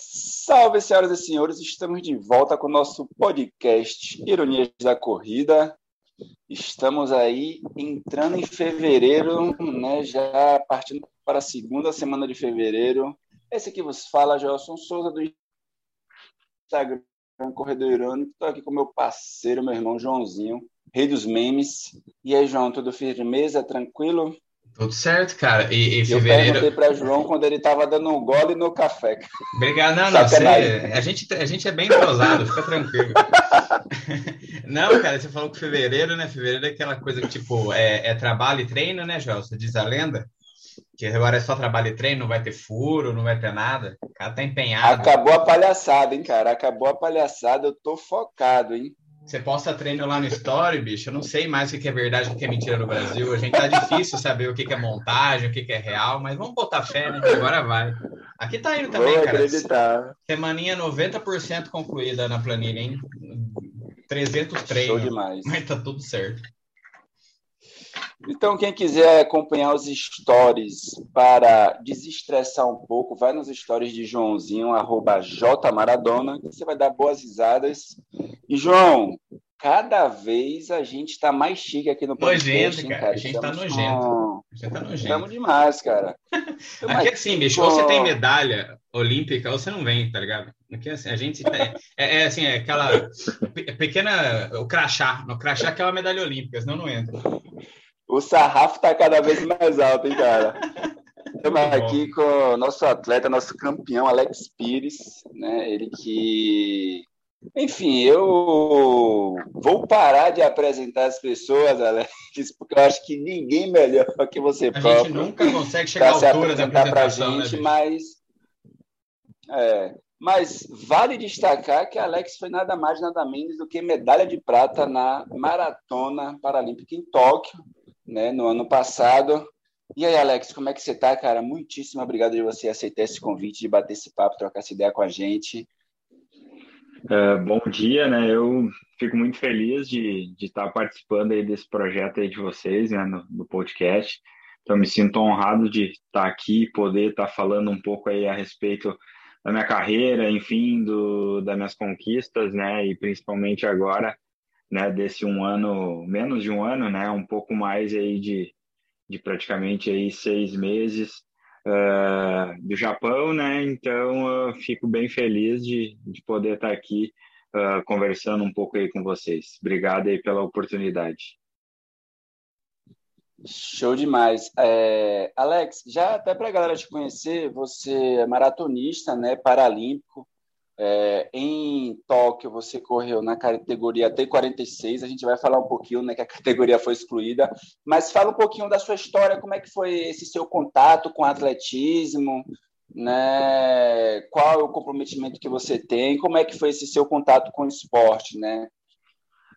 Salve, senhoras e senhores, estamos de volta com o nosso podcast Ironias da Corrida. Estamos aí entrando em fevereiro, né, já partindo para a segunda semana de fevereiro. Esse aqui vos fala, Gelson Souza, do Instagram Corredor Irônico. Estou aqui com meu parceiro, meu irmão Joãozinho, rei dos memes. E aí, João, tudo firmeza, tranquilo? Tudo certo, cara. E, e fevereiro. Eu perguntei para João quando ele estava dando um gole no café. Obrigado, não, não. Você, a, gente, a gente é bem entrosado, fica tranquilo. não, cara, você falou que fevereiro, né? Fevereiro é aquela coisa que, tipo, é, é trabalho e treino, né, João? Você diz a lenda? Que agora é só trabalho e treino, não vai ter furo, não vai ter nada. O cara tá empenhado. Acabou a palhaçada, hein, cara? Acabou a palhaçada, eu tô focado, hein? Você posta treino lá no Story, bicho. Eu não sei mais o que é verdade e o que é mentira no Brasil. A gente tá difícil saber o que é montagem, o que é real, mas vamos botar fé, né? Agora vai. Aqui tá indo também, Vou cara. Acreditar. Semaninha 90% concluída na planilha, hein? 300 treinos. Show demais. Mas tá tudo certo. Então, quem quiser acompanhar os stories para desestressar um pouco, vai nos stories de Joãozinho, arroba jmaradona, que você vai dar boas risadas. E, João, cada vez a gente está mais chique aqui no podcast. Nojento, cara. cara. A gente está nojento. Com... A gente tá nojento. Estamos demais, cara. aqui é assim, bicho, ou você tem medalha olímpica ou você não vem, tá ligado? Aqui assim, a gente é, é, assim, é aquela pequena, o crachá, no crachá que é uma medalha olímpica, senão não entra. O sarrafo está cada vez mais alto, hein, cara? Estamos aqui com o nosso atleta, nosso campeão, Alex Pires, né? Ele que. Enfim, eu vou parar de apresentar as pessoas, Alex, porque eu acho que ninguém melhor que você a próprio. A gente nunca consegue chegar à altura da apresentação, pra gente, né, mas. É, mas vale destacar que Alex foi nada mais, nada menos do que medalha de prata na Maratona Paralímpica em Tóquio, né, no ano passado. E aí, Alex, como é que você está, cara? Muitíssimo obrigado de você aceitar esse convite, de bater esse papo, trocar essa ideia com a gente. É, bom dia, né? Eu fico muito feliz de, de estar participando aí desse projeto aí de vocês, né, no, no podcast. Então, me sinto honrado de estar aqui, poder estar falando um pouco aí a respeito da minha carreira, enfim, do, das minhas conquistas, né? E principalmente agora né, desse um ano, menos de um ano, né, um pouco mais aí de, de praticamente aí seis meses uh, do Japão, né, então eu fico bem feliz de, de poder estar aqui uh, conversando um pouco aí com vocês. Obrigado aí pela oportunidade. Show demais. É, Alex, já até para a galera te conhecer, você é maratonista, né, paralímpico, é, em Tóquio, você correu na categoria T46. A gente vai falar um pouquinho, né, que a categoria foi excluída. Mas fala um pouquinho da sua história, como é que foi esse seu contato com atletismo, né? Qual é o comprometimento que você tem? Como é que foi esse seu contato com o esporte, né?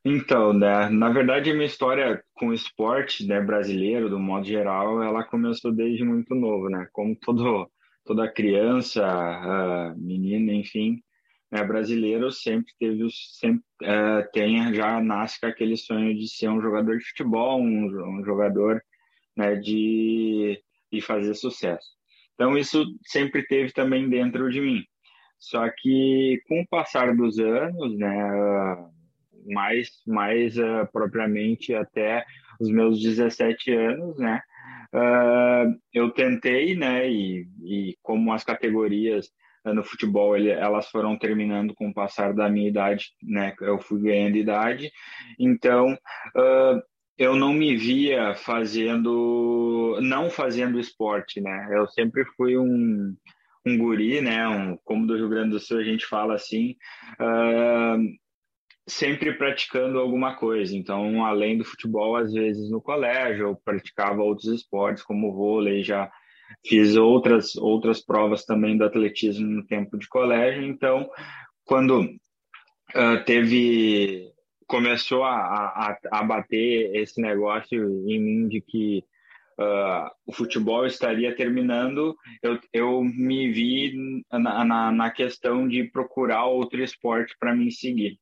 Então, né, na verdade, a minha história com o esporte né, brasileiro, do modo geral, ela começou desde muito novo, né? Como todo, toda criança, uh, menina, enfim, né, brasileiro sempre teve sempre é, tem já nasce com aquele sonho de ser um jogador de futebol, um, um jogador né, de, de fazer sucesso. Então isso sempre teve também dentro de mim. Só que com o passar dos anos, né, mais mais uh, propriamente até os meus 17 anos, né, uh, eu tentei, né, e, e como as categorias no futebol ele, elas foram terminando com o passar da minha idade, né? Eu fui ganhando idade, então uh, eu não me via fazendo, não fazendo esporte, né? Eu sempre fui um, um guri, né? Um, como do Rio Grande do Sul a gente fala assim, uh, sempre praticando alguma coisa. Então, além do futebol, às vezes no colégio eu praticava outros esportes, como vôlei, já Fiz outras outras provas também do atletismo no tempo de colégio, então quando uh, teve começou a, a, a bater esse negócio em mim de que Uh, o futebol estaria terminando, eu, eu me vi na, na, na questão de procurar outro esporte para me seguir.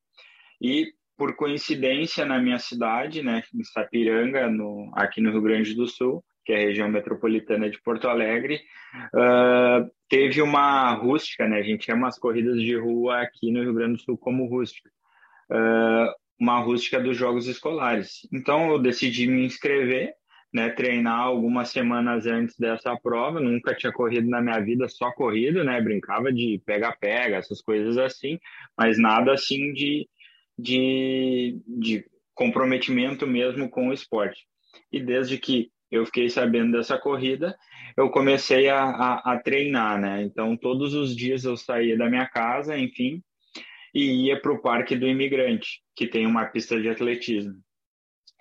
E, por coincidência, na minha cidade, né, em Sapiranga, no, aqui no Rio Grande do Sul, que é a região metropolitana de Porto Alegre, uh, teve uma rústica, né? A gente chama as corridas de rua aqui no Rio Grande do Sul como rústica. Uh, uma rústica dos jogos escolares. Então eu decidi me inscrever, né, treinar algumas semanas antes dessa prova. Nunca tinha corrido na minha vida, só corrido, né? Brincava de pega-pega, essas coisas assim, mas nada assim de, de, de comprometimento mesmo com o esporte. E desde que eu fiquei sabendo dessa corrida, eu comecei a, a, a treinar, né? Então todos os dias eu saía da minha casa, enfim, e ia para o Parque do Imigrante, que tem uma pista de atletismo.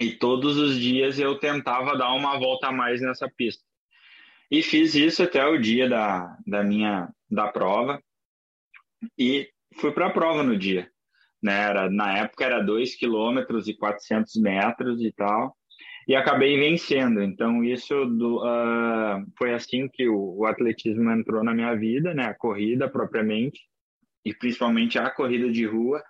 E todos os dias eu tentava dar uma volta a mais nessa pista. E fiz isso até o dia da, da minha da prova. E fui para a prova no dia. Né? Era, na época era 2 quilômetros e 400 metros e tal. E acabei vencendo. Então, isso do, uh, foi assim que o, o atletismo entrou na minha vida, né? a corrida propriamente e principalmente a corrida de rua,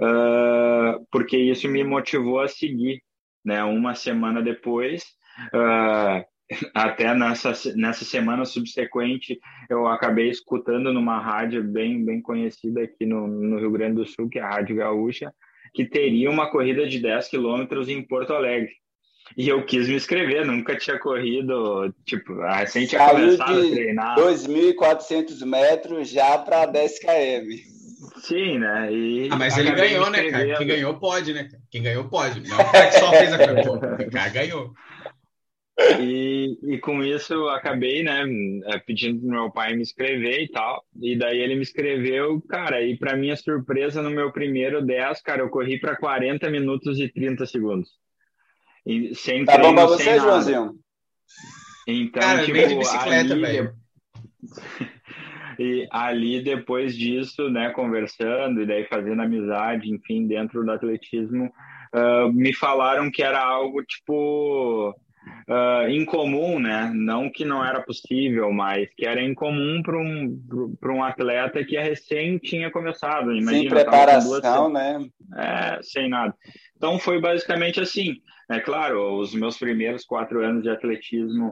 uh, porque isso me motivou a seguir. Né? Uma semana depois, uh, até nessa, nessa semana subsequente, eu acabei escutando numa rádio bem, bem conhecida aqui no, no Rio Grande do Sul, que é a Rádio Gaúcha, que teria uma corrida de 10 quilômetros em Porto Alegre. E eu quis me inscrever, nunca tinha corrido, tipo, recém tinha Saiu começado a treinar. 2.400 metros já para 10 km. Sim, né? E ah, mas ele ganhou, né, cara? Quem ganhou pode, né? Quem ganhou pode. Não é o cara que só fez a coisa. O cara ganhou. E, e com isso eu acabei, né, é, pedindo pro meu pai me inscrever e tal. E daí ele me escreveu, cara, e para minha surpresa, no meu primeiro 10, cara, eu corri para 40 minutos e 30 segundos. E, sem tá bom pra você, Joãozinho? Então, Cara, tipo, de bicicleta, ali, velho. e ali, depois disso, né, conversando e daí fazendo amizade, enfim, dentro do atletismo, uh, me falaram que era algo, tipo, uh, incomum, né? Não que não era possível, mas que era incomum para um, para um atleta que recém tinha começado. Imagina, sem preparação, né? É, sem nada. Então foi basicamente assim. É claro, os meus primeiros quatro anos de atletismo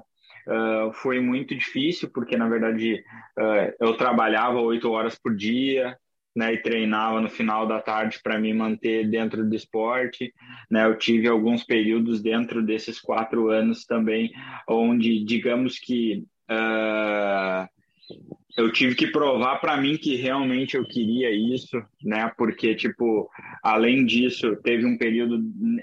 uh, foi muito difícil, porque na verdade uh, eu trabalhava oito horas por dia, né, e treinava no final da tarde para me manter dentro do esporte. Né, eu tive alguns períodos dentro desses quatro anos também, onde, digamos que uh, eu tive que provar para mim que realmente eu queria isso, né? Porque, tipo, além disso, teve um período,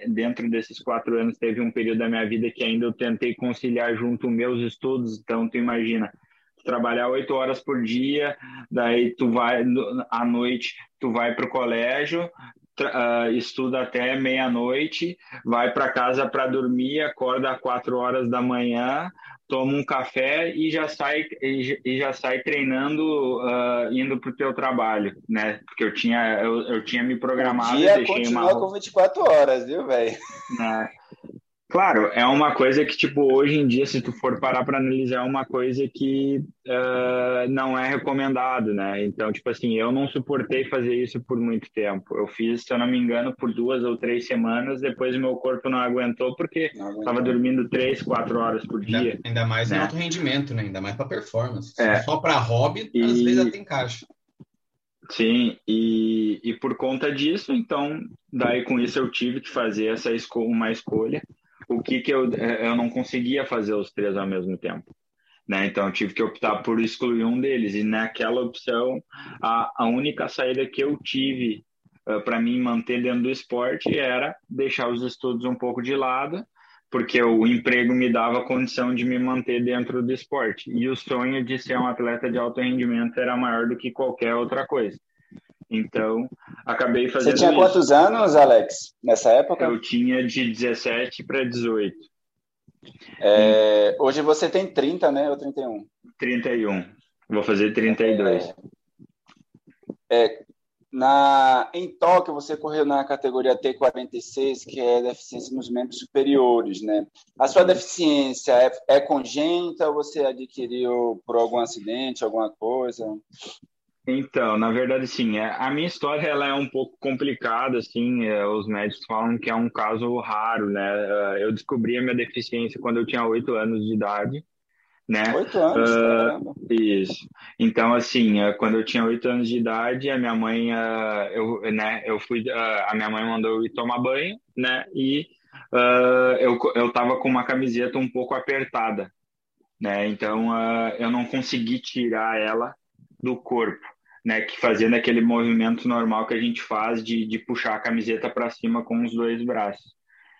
dentro desses quatro anos, teve um período da minha vida que ainda eu tentei conciliar junto meus estudos. Então, tu imagina, trabalhar oito horas por dia, daí tu vai, à noite, tu vai para o colégio, Uh, estuda até meia-noite, vai para casa para dormir, acorda às quatro horas da manhã, toma um café e já sai e já sai treinando uh, indo para o teu trabalho, né? Porque eu tinha eu, eu tinha me programado. O dia deixei continua uma... com 24 horas, viu, velho? Né? Claro, é uma coisa que, tipo, hoje em dia, se tu for parar para analisar, é uma coisa que uh, não é recomendado, né? Então, tipo assim, eu não suportei fazer isso por muito tempo. Eu fiz, se eu não me engano, por duas ou três semanas, depois meu corpo não aguentou porque estava dormindo três, quatro horas por dia. Ainda, ainda mais né? em alto rendimento, né? Ainda mais para performance. É. Só para hobby, e... às vezes até encaixa. Sim, e, e por conta disso, então, daí com isso eu tive que fazer essa esco uma escolha o que que eu, é, eu não conseguia fazer os três ao mesmo tempo. Né? Então, tive que optar por excluir um deles. E naquela opção, a, a única saída que eu tive uh, para mim manter dentro do esporte era deixar os estudos um pouco de lado, porque o emprego me dava condição de me manter dentro do esporte. E o sonho de ser um atleta de alto rendimento era maior do que qualquer outra coisa. Então, acabei fazendo. Você tinha isso. quantos anos, Alex, nessa época? Eu tinha de 17 para 18. É, hoje você tem 30, né? Ou 31? 31. Vou fazer 32. É, é, na, em Tóquio, você correu na categoria T46, que é deficiência nos membros superiores, né? A sua deficiência é, é congênita ou você adquiriu por algum acidente, alguma coisa? Então, na verdade, sim. É, a minha história ela é um pouco complicada, assim. É, os médicos falam que é um caso raro, né? É, eu descobri a minha deficiência quando eu tinha oito anos de idade, né? Oito anos, uh, caramba. Isso. Então, assim, quando eu tinha oito anos de idade, a minha mãe, uh, eu, né? Eu fui, uh, a minha mãe mandou eu ir tomar banho, né? E eu eu tava com uma camiseta um pouco apertada, né? Então, eu não consegui tirar ela do corpo né, que fazendo aquele movimento normal que a gente faz de, de puxar a camiseta para cima com os dois braços.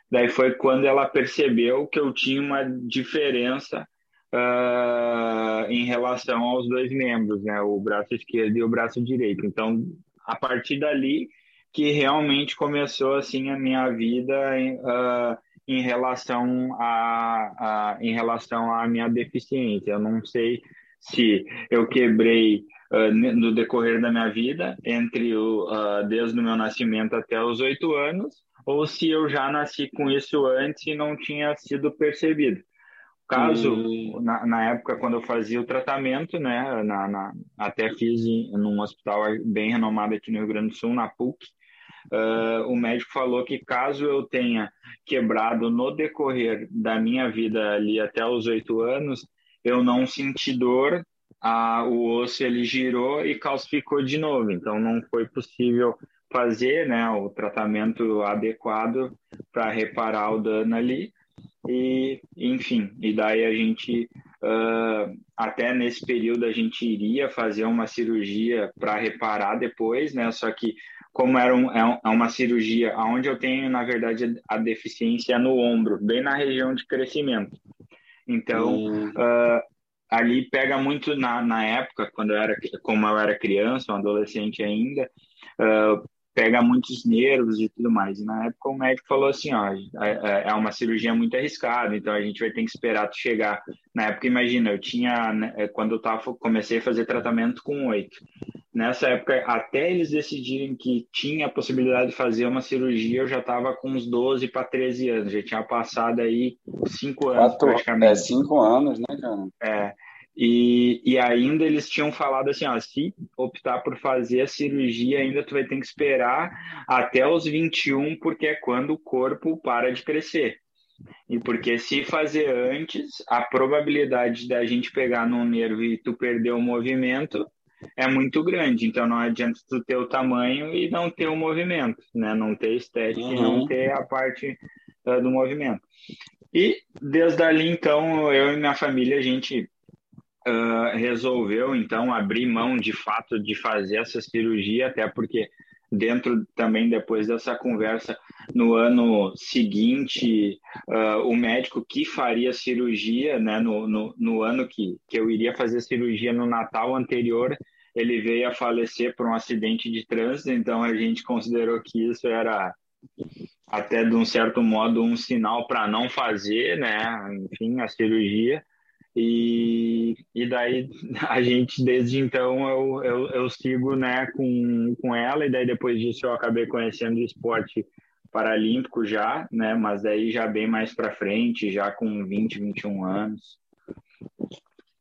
Daí foi quando ela percebeu que eu tinha uma diferença uh, em relação aos dois membros, né, o braço esquerdo e o braço direito. Então, a partir dali que realmente começou assim a minha vida uh, em relação a, a, em relação à minha deficiência. Eu não sei se eu quebrei uh, no decorrer da minha vida, entre o, uh, desde o meu nascimento até os oito anos, ou se eu já nasci com isso antes e não tinha sido percebido. Caso, hum. na, na, época, quando eu fazia o tratamento, né, na, na, até fiz em num hospital bem renomado aqui no Rio Grande do Sul, na PUC, uh, o médico falou que caso eu tenha quebrado no decorrer da minha vida ali até os oito anos, eu não senti dor a, o osso ele girou e calcificou de novo. Então não foi possível fazer né, o tratamento adequado para reparar o dano ali. E, enfim, e daí a gente, uh, até nesse período, a gente iria fazer uma cirurgia para reparar depois, né? Só que, como era um, é, é uma cirurgia onde eu tenho, na verdade, a deficiência no ombro, bem na região de crescimento. Então, hum. uh, ali pega muito na, na época, quando eu era, como eu era criança, um adolescente ainda, uh, pega muitos nervos e tudo mais. E na época o médico falou assim, ó, é, é, é uma cirurgia muito arriscada, então a gente vai ter que esperar tu chegar. Na época, imagina, eu tinha, né, é, quando eu tava, comecei a fazer tratamento com oito. Nessa época, até eles decidirem que tinha a possibilidade de fazer uma cirurgia, eu já estava com uns 12 para 13 anos, já tinha passado aí cinco anos Quatro, praticamente. É, cinco anos, né, cara? É, e, e ainda eles tinham falado assim, ó, se optar por fazer a cirurgia, ainda tu vai ter que esperar até os 21, porque é quando o corpo para de crescer. E porque se fazer antes, a probabilidade da gente pegar num nervo e tu perder o movimento é muito grande. Então não adianta tu ter o tamanho e não ter o movimento, né? Não ter estética uhum. e não uhum. ter a parte uh, do movimento. E desde ali, então, eu e minha família, a gente uh, resolveu então abrir mão de fato de fazer essa cirurgia, até porque dentro também depois dessa conversa no ano seguinte uh, o médico que faria cirurgia né no, no, no, ano que, que eu iria fazer cirurgia no Natal anterior ele veio a falecer por um acidente de trânsito então a gente considerou que isso era até de um certo modo um sinal para não fazer né enfim a cirurgia e, e daí a gente, desde então, eu, eu, eu sigo né, com, com ela, e daí depois disso eu acabei conhecendo o esporte paralímpico já, né, mas daí já bem mais para frente, já com 20, 21 anos.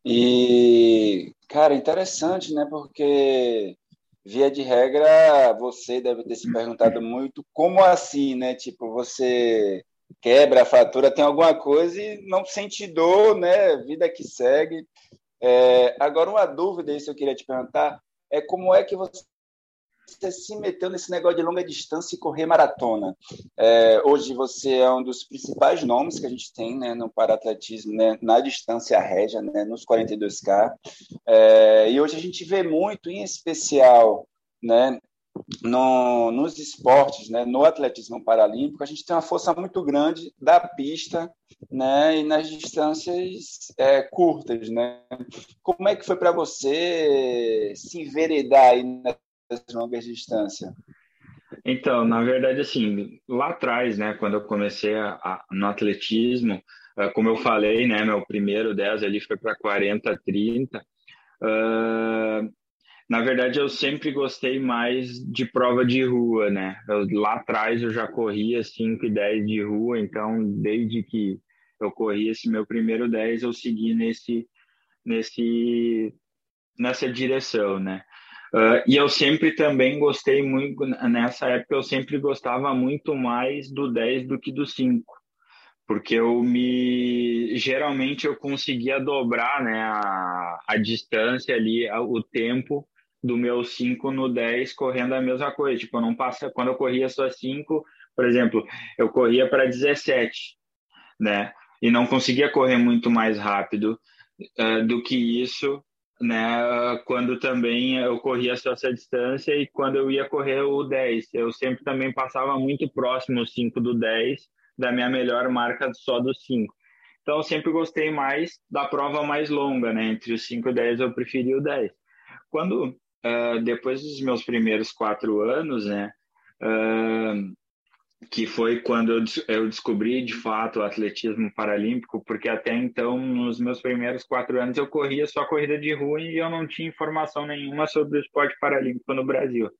E, cara, interessante, né, porque via de regra, você deve ter se perguntado muito como assim, né? Tipo, você quebra, fratura, tem alguma coisa e não sente dor, né? Vida que segue. É, agora, uma dúvida, isso eu queria te perguntar, é como é que você se meteu nesse negócio de longa distância e correr maratona. É, hoje você é um dos principais nomes que a gente tem né, no paratletismo, né, na distância régia, né, nos 42K. É, e hoje a gente vê muito, em especial, né, no, nos esportes, né, no atletismo paralímpico, a gente tem uma força muito grande da pista né, e nas distâncias é, curtas. Né? Como é que foi para você se enveredar aí longas distâncias? Então, na verdade, assim, lá atrás, né, quando eu comecei a, a, no atletismo, uh, como eu falei, né, meu primeiro 10 ali foi para 40, 30, uh, na verdade, eu sempre gostei mais de prova de rua, né? Eu, lá atrás eu já corria 5 e 10 de rua, então desde que eu corri esse meu primeiro 10, eu segui nesse, nesse, nessa direção, né? Uh, e eu sempre também gostei muito, nessa época eu sempre gostava muito mais do 10 do que do 5, porque eu me, geralmente eu conseguia dobrar, né, a, a distância ali, a, o tempo do meu 5 no 10 correndo a mesma coisa, tipo, eu não passa, quando eu corria só 5, por exemplo, eu corria para 17, né, e não conseguia correr muito mais rápido uh, do que isso né, quando também eu corria só essa distância e quando eu ia correr o 10, eu sempre também passava muito próximo o 5 do 10 da minha melhor marca só do 5. Então eu sempre gostei mais da prova mais longa, né, entre os 5 e o 10 eu preferi o 10. Quando uh, depois dos meus primeiros quatro anos, né, uh, que foi quando eu, descobri de fato o atletismo paralímpico, porque até então, nos meus primeiros quatro anos, eu corria só corrida de rua e eu não tinha informação nenhuma sobre o esporte paralímpico no Brasil.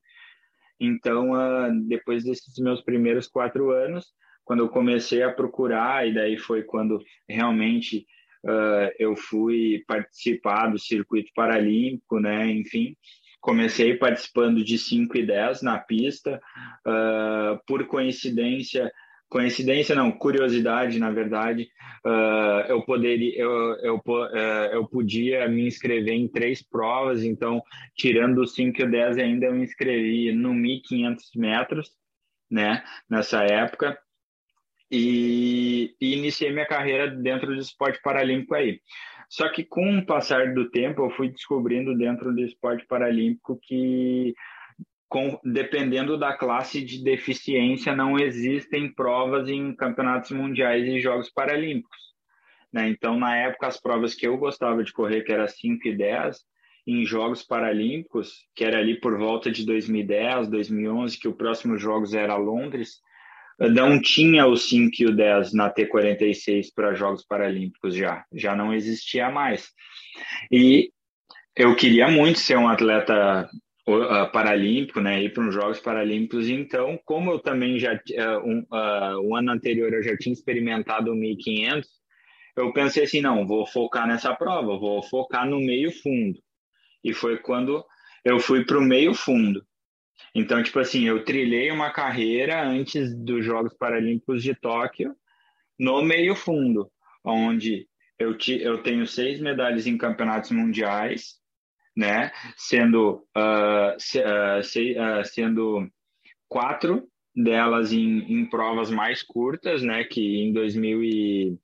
Então, uh, depois desses meus primeiros quatro anos, quando eu comecei a procurar, e daí foi quando realmente uh, eu fui participar do circuito paralímpico, né, enfim, comecei participando de 5 e 10 na pista, uh, por coincidência, coincidência não, curiosidade, na verdade, uh, eu poderia, eu, eu, uh, eu podia me inscrever em três provas, então, tirando o 5 e o 10 ainda eu me inscrevi no 1.500 metros, né, nessa época, e, e iniciei minha carreira dentro do esporte paralímpico aí. Só que com o passar do tempo, eu fui descobrindo dentro do esporte paralímpico que, com, dependendo da classe de deficiência, não existem provas em campeonatos mundiais e Jogos Paralímpicos. Né? Então, na época, as provas que eu gostava de correr, que era 5 e 10, em Jogos Paralímpicos, que era ali por volta de 2010, 2011, que o próximo Jogos era Londres, não tinha o 5 e o 10 na T46 para Jogos Paralímpicos já, já não existia mais. E eu queria muito ser um atleta uh, paralímpico, né, ir para os Jogos Paralímpicos, então, como eu também já, uh, um, uh, o ano anterior eu já tinha experimentado o 1500, eu pensei assim, não, vou focar nessa prova, vou focar no meio fundo. E foi quando eu fui para o meio fundo. Então, tipo assim, eu trilhei uma carreira antes dos Jogos Paralímpicos de Tóquio no meio fundo, onde eu, te, eu tenho seis medalhas em campeonatos mundiais, né? Sendo, uh, se, uh, se, uh, sendo quatro delas em, em provas mais curtas, né? Que em 2000 e,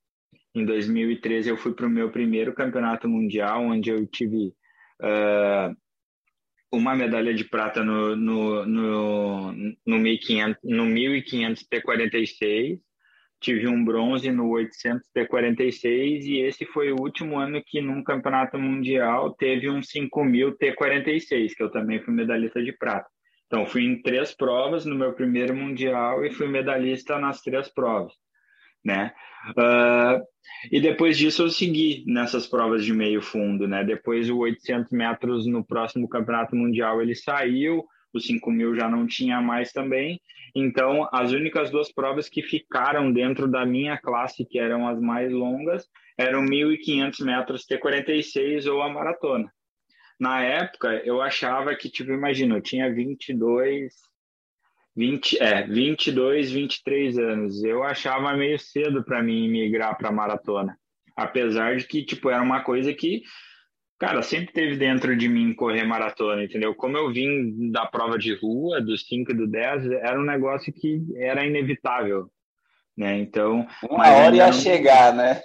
em 2013 eu fui para o meu primeiro campeonato mundial, onde eu tive uh, uma medalha de prata no, no, no, no 1500, no 1500 T46, tive um bronze no 800 T46 e esse foi o último ano que num campeonato mundial teve um 5000 T46, que eu também fui medalhista de prata. Então fui em três provas no meu primeiro mundial e fui medalhista nas três provas né? Uh, e depois disso eu segui nessas provas de meio fundo, né? Depois o 800 metros no próximo campeonato mundial ele saiu, o 5 mil já não tinha mais também. Então as únicas duas provas que ficaram dentro da minha classe, que eram as mais longas, eram 1.500 metros T46 ou a maratona. Na época eu achava que, tipo, imagina, eu tinha 22, 20, é, 22, 23 anos. Eu achava meio cedo para mim migrar para maratona. Apesar de que, tipo, era uma coisa que, cara, sempre teve dentro de mim correr maratona, entendeu? Como eu vim da prova de rua, dos 5 e do 10, era um negócio que era inevitável. Né? Então, uma hora ia não... chegar, né?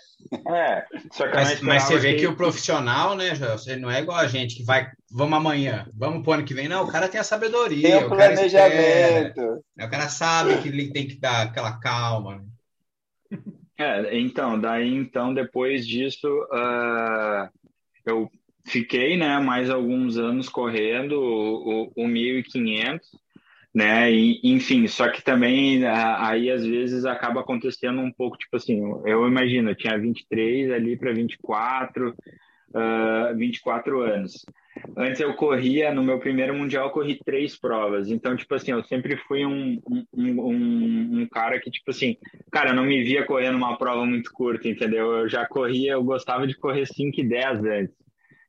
É, mas, mas, você vê que... que... o profissional, né, você não é igual a gente que vai, vamos amanhã, vamos pro ano que vem. Não, o cara tem a sabedoria. Tem o, o planejamento. Cara né? o cara sabe que ele tem que dar aquela calma. Né? É, então, daí então, depois disso, uh, eu fiquei, né, mais alguns anos correndo o, o, o 1500 né? E, enfim, só que também aí às vezes acaba acontecendo um pouco, tipo assim, eu imagino, eu tinha 23 ali para 24, uh, 24 anos. Antes eu corria, no meu primeiro mundial, eu corri três provas. Então, tipo assim, eu sempre fui um, um, um, um cara que, tipo assim, cara, eu não me via correndo uma prova muito curta, entendeu? Eu já corria, eu gostava de correr 5 e 10 antes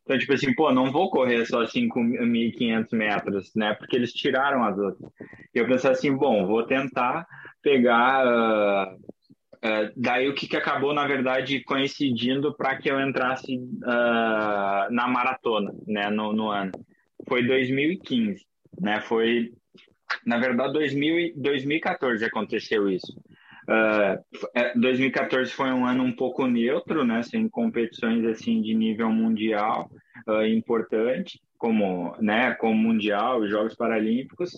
Então, tipo assim, pô, não vou correr só 5.500 metros, né? Porque eles tiraram as outras. E eu pensei assim, bom, vou tentar pegar. Uh, uh, daí o que, que acabou, na verdade, coincidindo para que eu entrasse uh, na maratona, né, no, no ano. Foi 2015, né? Foi, na verdade, 2000, 2014 aconteceu isso. Uh, ah, 2014 é, foi um ano um pouco neutro, né, sem competições assim de nível mundial uh, importante, como, né, como mundial, os Jogos Paralímpicos,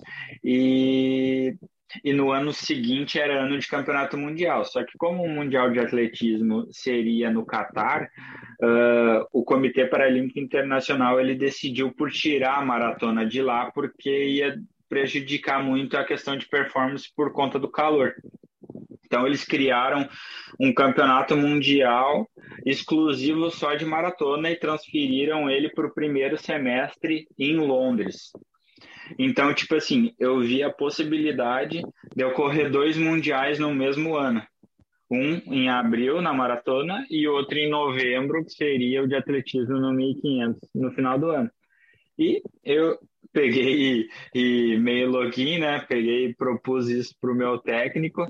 e, e no ano seguinte era ano de campeonato mundial. Só que como o mundial de atletismo seria no Catar, uh, o Comitê Paralímpico Internacional ele decidiu por tirar a maratona de lá porque ia prejudicar muito a questão de performance por conta do calor. Então, eles criaram um campeonato mundial exclusivo só de maratona e transferiram ele para o primeiro semestre em Londres. Então, tipo assim, eu vi a possibilidade de eu correr dois mundiais no mesmo ano. Um em abril na maratona e outro em novembro, que seria o de atletismo no 1500 no final do ano. E eu peguei e meio login, né? Peguei e propus isso para o meu técnico.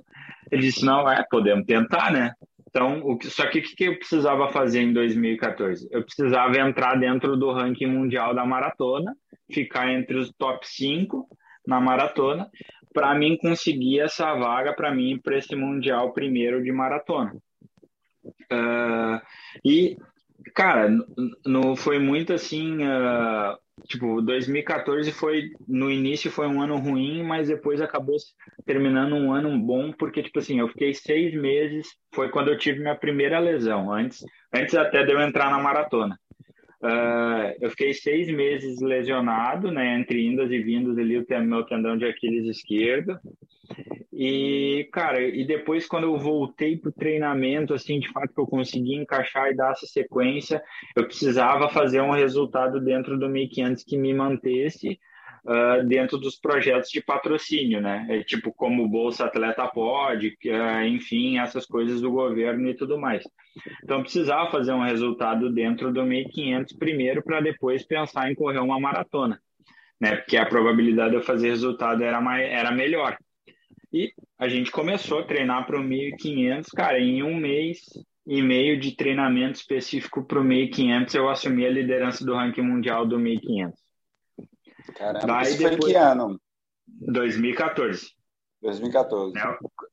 Ele disse: não, é, podemos tentar, né? Então, o que, só que o que eu precisava fazer em 2014? Eu precisava entrar dentro do ranking mundial da maratona, ficar entre os top 5 na maratona, para mim conseguir essa vaga para mim para esse mundial primeiro de maratona. Uh, e, cara, no, foi muito assim. Uh, Tipo, 2014 foi, no início foi um ano ruim, mas depois acabou terminando um ano bom, porque, tipo assim, eu fiquei seis meses, foi quando eu tive minha primeira lesão, antes, antes até de eu entrar na maratona. Uh, eu fiquei seis meses lesionado, né, entre indas e vindas ali, o meu tendão de Aquiles esquerdo. E, cara, e depois quando eu voltei pro treinamento, assim, de fato que eu consegui encaixar e dar essa sequência, eu precisava fazer um resultado dentro do 1500 que me mantesse uh, dentro dos projetos de patrocínio, né? É, tipo, como Bolsa Atleta pode, uh, enfim, essas coisas do governo e tudo mais. Então, precisava fazer um resultado dentro do 1.500 primeiro para depois pensar em correr uma maratona, né? Porque a probabilidade de eu fazer resultado era, mais, era melhor. E a gente começou a treinar para o 1.500, cara, em um mês e meio de treinamento específico para o 1.500, eu assumi a liderança do ranking mundial do 1.500. Caramba, Daí isso depois, foi que ano? 2014. 2014.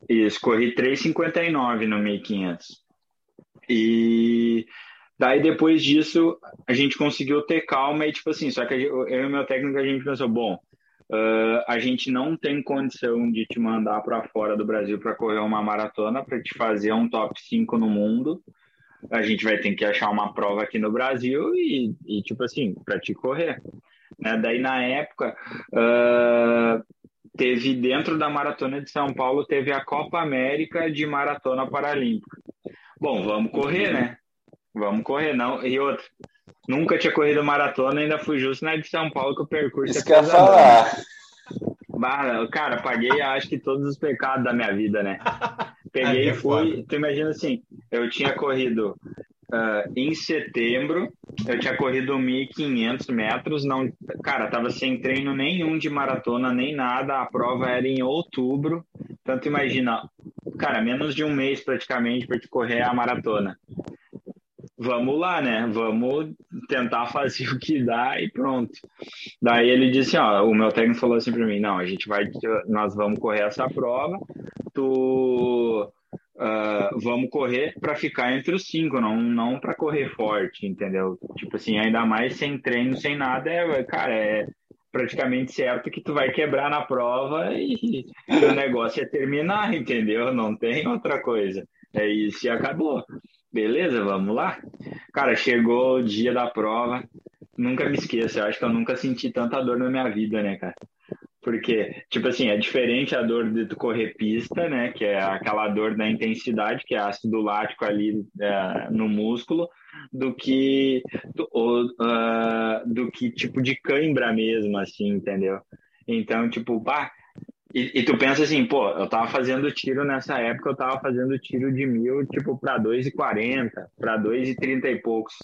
Isso, corri 3,59 no 1500. E daí depois disso a gente conseguiu ter calma e tipo assim, só que eu e o meu técnico a gente pensou, bom, uh, a gente não tem condição de te mandar para fora do Brasil para correr uma maratona, para te fazer um top 5 no mundo. A gente vai ter que achar uma prova aqui no Brasil e, e tipo assim, para te correr. Né? Daí, na época, uh, teve dentro da Maratona de São Paulo, teve a Copa América de Maratona Paralímpica. Bom, vamos correr, né? Vamos correr, não. E outra, nunca tinha corrido maratona, ainda fui justo na de São Paulo que o percurso Isso é quer falar. Bah, cara, paguei acho que todos os pecados da minha vida, né? Peguei e fui. Tu imagina assim, eu tinha corrido Uh, em setembro, eu tinha corrido 1.500 metros, não, cara, tava sem treino nenhum de maratona, nem nada, a prova era em outubro, tanto imagina, cara, menos de um mês praticamente para te correr a maratona. Vamos lá, né? Vamos tentar fazer o que dá e pronto. Daí ele disse, ó, o meu técnico falou assim para mim, não, a gente vai, nós vamos correr essa prova, tu uh, vamos correr para ficar entre os cinco, não, não para correr forte, entendeu? Tipo assim, ainda mais sem treino, sem nada, é, cara, é praticamente certo que tu vai quebrar na prova e, o negócio é terminar, entendeu? Não tem outra coisa. É isso e acabou. Beleza, vamos lá? Cara, chegou o dia da prova. Nunca me esqueço, eu acho que eu nunca senti tanta dor na minha vida, né, cara? Porque, tipo assim, é diferente a dor de tu correr pista, né? Que é aquela dor da intensidade, que é ácido lático ali é, no músculo, do que do, uh, do que tipo de cãibra mesmo, assim, entendeu? Então, tipo, pá. E, e, tu pensa assim, pô, eu tava fazendo tiro nessa época, eu tava fazendo tiro de mil, tipo, para 2,40, para 2,30 e poucos.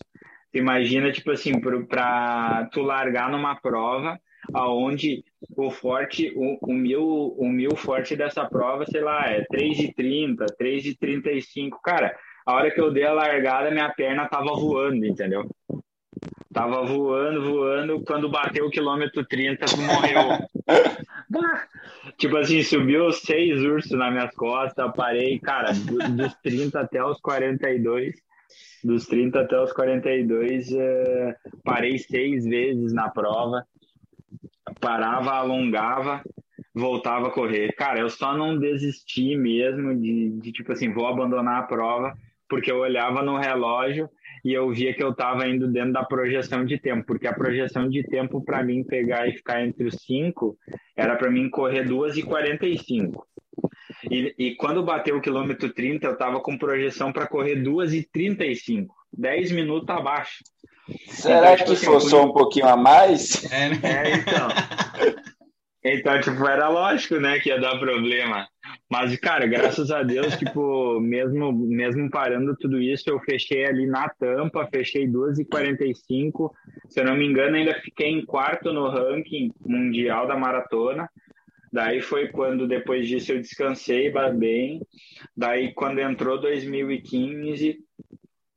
imagina, tipo assim, para tu largar numa prova aonde o forte, o, o, mil, o mil forte dessa prova, sei lá, é 3,30, 3,35. Cara, a hora que eu dei a largada, minha perna tava voando, entendeu? Tava voando, voando. Quando bateu o quilômetro 30, tu morreu. tipo assim, subiu seis ursos nas minhas costas. Parei, cara, dos 30 até os 42. Dos 30 até os 42, uh, parei seis vezes na prova. Parava, alongava, voltava a correr. Cara, eu só não desisti mesmo de, de tipo assim, vou abandonar a prova, porque eu olhava no relógio e eu via que eu estava indo dentro da projeção de tempo, porque a projeção de tempo para mim pegar e ficar entre os cinco era para mim correr 2 e 45. E, e quando bateu o quilômetro 30, eu estava com projeção para correr 2 e 35, 10 minutos abaixo. Será então, que tipo, assim, forçou um pouquinho a mais? É, né? é então. Então, tipo, era lógico, né, que ia dar problema. Mas, cara, graças a Deus, tipo, mesmo, mesmo parando tudo isso, eu fechei ali na tampa, fechei 2h45. Se eu não me engano, ainda fiquei em quarto no ranking mundial da maratona. Daí foi quando, depois disso, eu descansei bem. Daí, quando entrou 2015,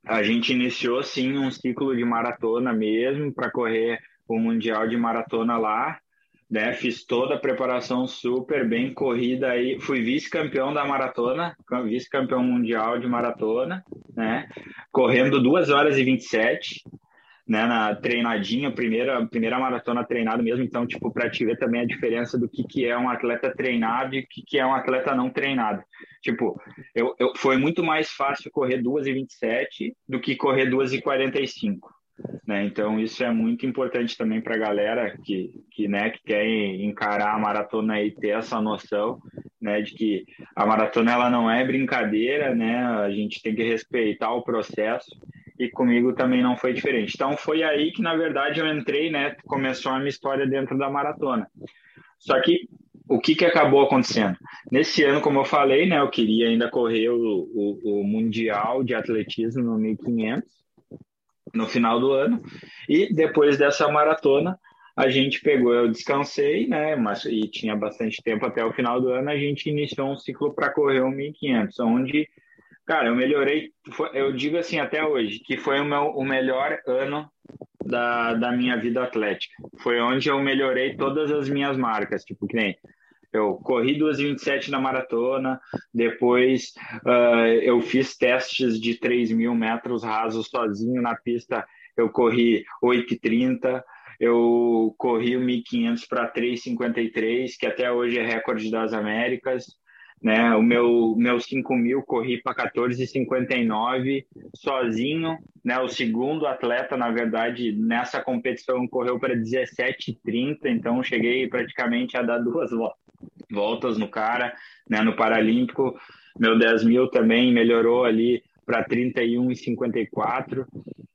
a gente iniciou, sim, um ciclo de maratona mesmo, para correr o Mundial de Maratona lá né? Fiz toda a preparação super bem corrida aí, fui vice-campeão da maratona, vice-campeão mundial de maratona, né? Correndo 2 horas e 27, né, na treinadinha, primeira primeira maratona treinado mesmo, então tipo para te ver também a diferença do que que é um atleta treinado e o que que é um atleta não treinado. Tipo, eu, eu foi muito mais fácil correr 2 e 27 do que correr 2 e 45 né? Então isso é muito importante também para a galera que, que, né, que quer encarar a maratona e ter essa noção né, de que a maratona ela não é brincadeira, né? A gente tem que respeitar o processo e comigo também não foi diferente. Então foi aí que na verdade eu entrei, né? Começou a minha história dentro da maratona. Só que o que, que acabou acontecendo? Nesse ano, como eu falei, né, eu queria ainda correr o, o, o Mundial de Atletismo no 1500, no final do ano. E depois dessa maratona, a gente pegou, eu descansei, né? Mas e tinha bastante tempo até o final do ano, a gente iniciou um ciclo para correr o 1500, onde, cara, eu melhorei, eu digo assim até hoje, que foi o meu o melhor ano da, da minha vida atlética. Foi onde eu melhorei todas as minhas marcas, tipo que nem eu corri 2,27 na maratona, depois uh, eu fiz testes de 3 mil metros rasos sozinho na pista, eu corri 8,30, eu corri o 1.500 para 3,53, que até hoje é recorde das Américas, né? O meu meu 5 mil corri para 14,59 sozinho, né? O segundo atleta, na verdade, nessa competição correu para 17,30, então cheguei praticamente a dar duas voltas no cara, né? No Paralímpico, meu 10 mil também melhorou ali para 31,54,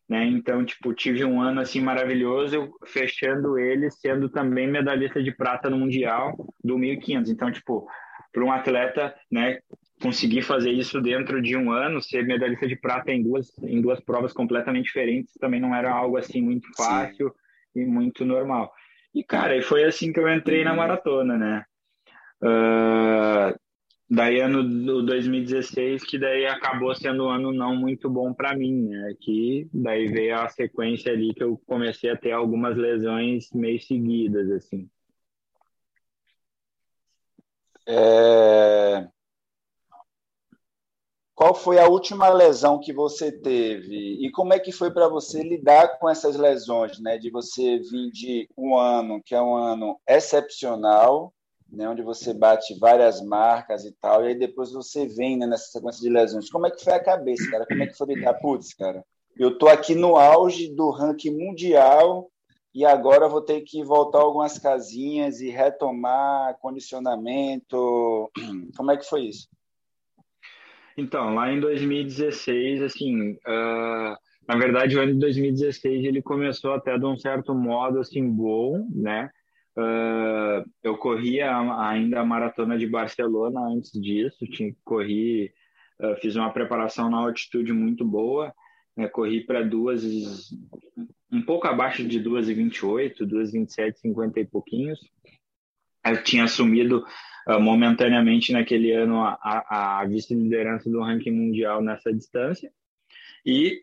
né? Então, tipo, tive um ano assim maravilhoso, fechando ele sendo também medalhista de prata no mundial do 1500. Então, tipo, para um atleta, né, conseguir fazer isso dentro de um ano, ser medalhista de prata em duas, em duas provas completamente diferentes, também não era algo assim muito fácil Sim. e muito normal. E, cara, e foi assim que eu entrei na maratona, né? Uh, daí ano do 2016, que daí acabou sendo um ano não muito bom para mim, né? Que daí veio a sequência ali que eu comecei a ter algumas lesões meio seguidas, assim. É... Qual foi a última lesão que você teve e como é que foi para você lidar com essas lesões, né? De você vir de um ano que é um ano excepcional, né? Onde você bate várias marcas e tal, e aí depois você vem né, nessa sequência de lesões. Como é que foi a cabeça, cara? Como é que foi lidar? Putz, cara, eu tô aqui no auge do ranking mundial e agora vou ter que voltar algumas casinhas e retomar condicionamento. Como é que foi isso? Então, lá em 2016, assim, uh, na verdade, o ano de 2016 ele começou até de um certo modo assim bom, né? Uh, eu corria ainda a maratona de Barcelona antes disso, tinha corri, uh, fiz uma preparação na altitude muito boa né? Corri para duas, um pouco abaixo de 2,28, 2,27, 50 e pouquinhos. Eu tinha assumido uh, momentaneamente naquele ano a, a, a vice-liderança do ranking mundial nessa distância. E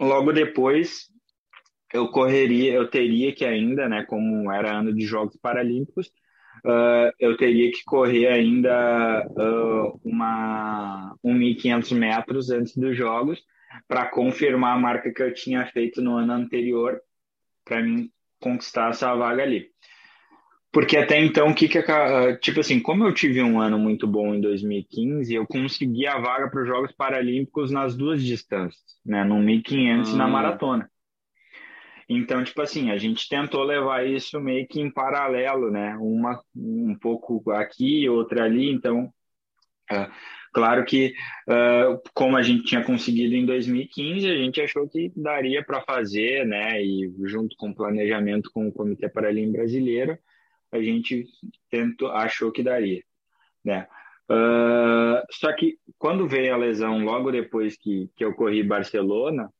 logo depois eu correria, eu teria que ainda, né, como era ano de Jogos Paralímpicos, uh, eu teria que correr ainda uh, uma 1.500 metros antes dos Jogos para confirmar a marca que eu tinha feito no ano anterior para mim conquistar essa vaga ali. Porque até então, o que que tipo assim, como eu tive um ano muito bom em 2015, eu consegui a vaga para os Jogos Paralímpicos nas duas distâncias, né, no 1500 e na ah. maratona. Então, tipo assim, a gente tentou levar isso meio que em paralelo, né? Uma um pouco aqui, outra ali. Então, uh, claro que, uh, como a gente tinha conseguido em 2015, a gente achou que daria para fazer, né? E junto com o planejamento com o Comitê Paralímpico Brasileiro, a gente tentou, achou que daria, né? Uh, só que quando veio a lesão, logo depois que, que eu corri Barcelona,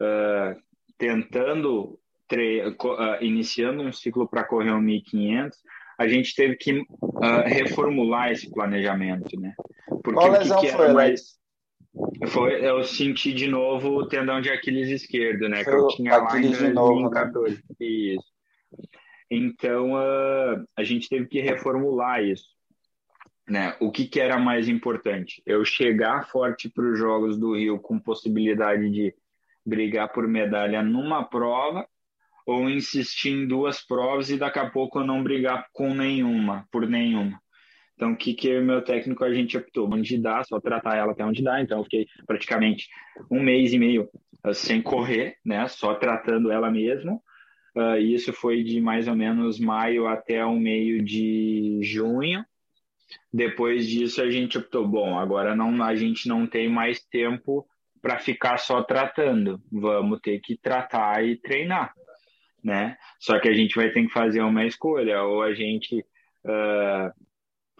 uh, tentando, uh, iniciando um ciclo para correr um 1500, a gente teve que uh, reformular esse planejamento, né? Porque Qual lesão que que foi, mais... Foi, eu senti de novo o tendão de Aquiles esquerdo, né? Foi que eu tinha lá em 2014. Né? Isso. Então, uh, a gente teve que reformular isso. Né? O que, que era mais importante? Eu chegar forte para os Jogos do Rio com possibilidade de brigar por medalha numa prova ou insistir em duas provas e daqui a pouco não brigar com nenhuma, por nenhuma. Então, o que, que eu e meu técnico a gente optou? Onde dá, só tratar ela até onde dá. Então, eu fiquei praticamente um mês e meio uh, sem correr, né? Só tratando ela mesmo. Uh, isso foi de mais ou menos maio até o meio de junho. Depois disso, a gente optou, bom, agora não, a gente não tem mais tempo para ficar só tratando. Vamos ter que tratar e treinar, né? Só que a gente vai ter que fazer uma escolha, ou a gente uh,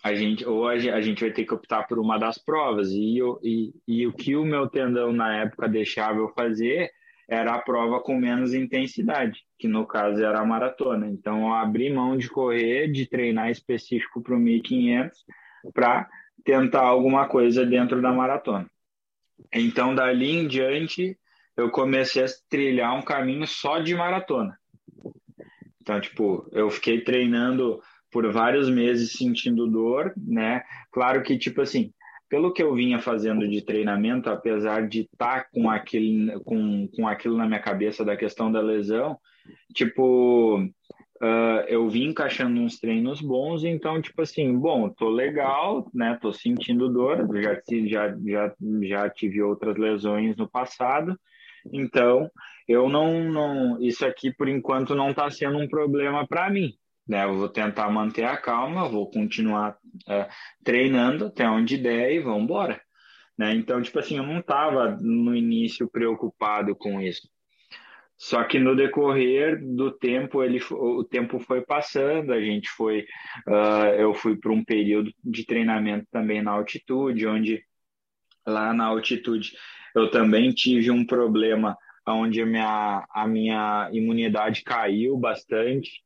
a gente ou a, gente vai ter que optar por uma das provas e, eu, e, e o que o meu tendão na época deixava eu fazer era a prova com menos intensidade, que no caso era a maratona. Então eu abri mão de correr, de treinar específico para o 1500 para tentar alguma coisa dentro da maratona. Então, dali em diante, eu comecei a trilhar um caminho só de maratona. Então, tipo, eu fiquei treinando por vários meses sentindo dor, né? Claro que, tipo assim, pelo que eu vinha fazendo de treinamento, apesar de estar tá com, aquele, com, com aquilo na minha cabeça da questão da lesão, tipo, uh, eu vim encaixando uns treinos bons, então, tipo assim, bom, tô legal, né? Tô sentindo dor, já, já, já, já tive outras lesões no passado, então eu não, não isso aqui por enquanto não está sendo um problema para mim, né? Eu vou tentar manter a calma, vou continuar uh, treinando até onde der e vamos embora. Né? Então, tipo assim, eu não estava no início preocupado com isso. Só que no decorrer do tempo, ele, o tempo foi passando, a gente foi, uh, eu fui para um período de treinamento também na altitude, onde lá na altitude eu também tive um problema onde a minha, a minha imunidade caiu bastante,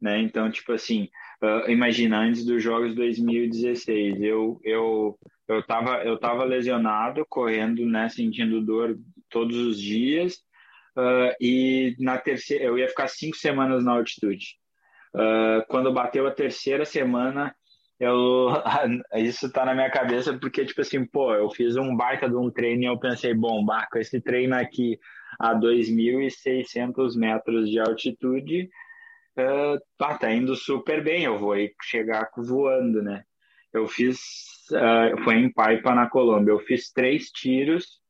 né? Então, tipo assim, uh, imagina, antes dos Jogos 2016, eu, eu, eu, tava, eu tava lesionado, correndo, né, sentindo dor todos os dias, Uh, e na terceira, eu ia ficar cinco semanas na altitude. Uh, quando bateu a terceira semana, eu isso está na minha cabeça porque tipo assim, pô, eu fiz um baita de um treino e eu pensei, bom, barco, esse treino aqui a 2.600 metros de altitude, uh, tá, tá indo super bem, eu vou chegar voando, né? Eu fiz, uh, foi em Paipa, na Colômbia, eu fiz três tiros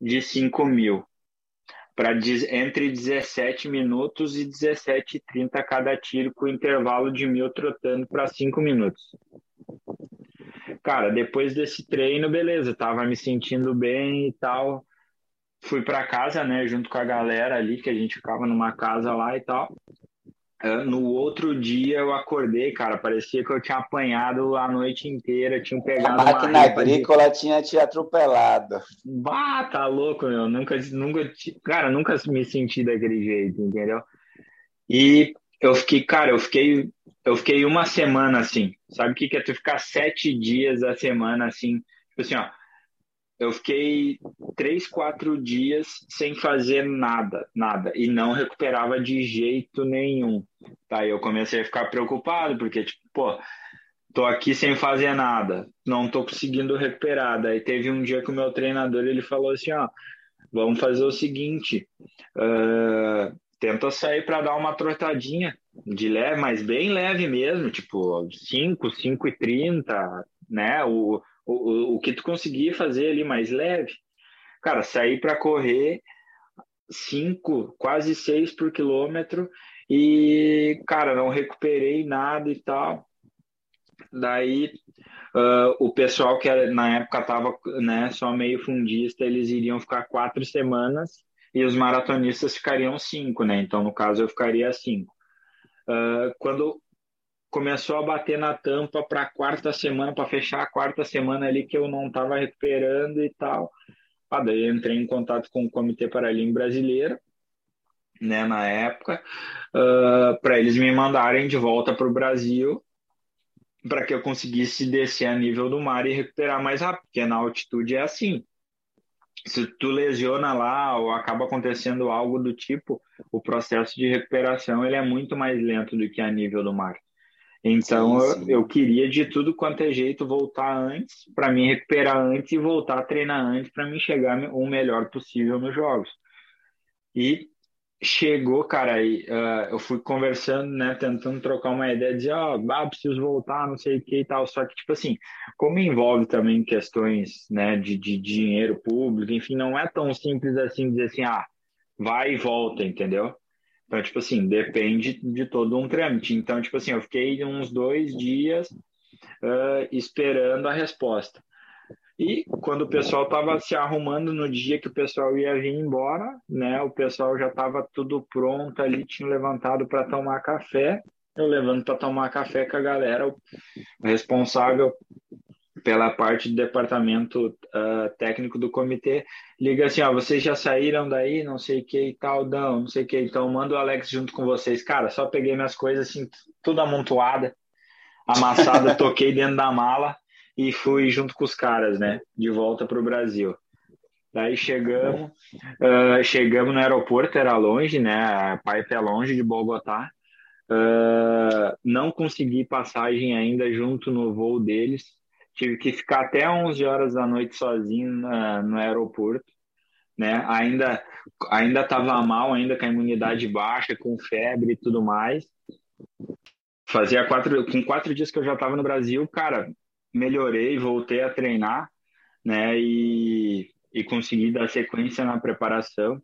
de 5 mil para entre 17 minutos e 17 e 30 cada tiro, com intervalo de mil trotando para 5 minutos. Cara, depois desse treino, beleza, tava me sentindo bem e tal. Fui para casa, né, junto com a galera ali, que a gente ficava numa casa lá e tal. No outro dia eu acordei, cara, parecia que eu tinha apanhado a noite inteira, tinha pegado a máquina agrícola de... tinha te atropelado. Bah, tá louco, meu, nunca, nunca, cara, nunca me senti daquele jeito, entendeu? E eu fiquei, cara, eu fiquei, eu fiquei uma semana assim, sabe o que que é tu ficar sete dias a semana assim, tipo assim, ó, eu fiquei três, quatro dias sem fazer nada, nada, e não recuperava de jeito nenhum. Tá, eu comecei a ficar preocupado, porque, tipo, pô, tô aqui sem fazer nada, não tô conseguindo recuperar. Daí teve um dia que o meu treinador, ele falou assim, ó, vamos fazer o seguinte, uh, tenta sair para dar uma trotadinha de leve, mas bem leve mesmo, tipo 5, 5 e 30, né? O, o, o que tu conseguir fazer ali mais leve. Cara, sair para correr 5, quase 6 por quilômetro e, cara, não recuperei nada e tal. Daí uh, o pessoal que era, na época estava né, só meio fundista, eles iriam ficar quatro semanas e os maratonistas ficariam cinco, né? Então, no caso, eu ficaria cinco. Uh, quando começou a bater na tampa para a quarta semana, para fechar a quarta semana ali que eu não estava recuperando e tal. Ah, daí entrei em contato com o Comitê Paralímpico Brasileiro, né, na época, uh, ah, para eles me mandarem de volta para o Brasil para que eu conseguisse descer a nível do mar e recuperar mais rápido, porque na altitude é assim. Se tu lesiona lá ou acaba acontecendo algo do tipo, o processo de recuperação ele é muito mais lento do que a nível do mar. Então sim, sim. Eu, eu, queria de tudo quanto é jeito voltar antes, para me recuperar antes e voltar a treinar antes para me chegar o melhor possível nos jogos. E chegou, cara, aí uh, eu fui conversando, né, tentando trocar uma ideia, dizer, ó, oh, ah, preciso voltar, não sei o que e tal, só que, tipo assim, como envolve também questões, né, de, de dinheiro público, enfim, não é tão simples assim dizer assim, ah, vai e volta, entendeu? Então, tipo assim, depende de todo um trâmite. Então, tipo assim, eu fiquei uns dois dias uh, esperando a resposta. E quando o pessoal estava se arrumando no dia que o pessoal ia vir embora, né? O pessoal já estava tudo pronto ali, tinha levantado para tomar café. Eu levanto para tomar café com a galera, o responsável pela parte do departamento uh, técnico do comitê, liga assim, ó, vocês já saíram daí, não sei o que e tal, não, não sei o que, então manda o Alex junto com vocês. Cara, só peguei minhas coisas assim, tudo amontoada, amassada, toquei dentro da mala e fui junto com os caras, né, de volta para o Brasil. Daí chegamos, uh, chegamos no aeroporto, era longe, né, a Pipe é longe de Bogotá, uh, não consegui passagem ainda junto no voo deles, tive que ficar até 11 horas da noite sozinho na, no aeroporto, né? Ainda ainda estava mal, ainda com a imunidade baixa, com febre e tudo mais. Fazia quatro, com quatro dias que eu já estava no Brasil, cara, melhorei, voltei a treinar, né? E, e consegui dar sequência na preparação.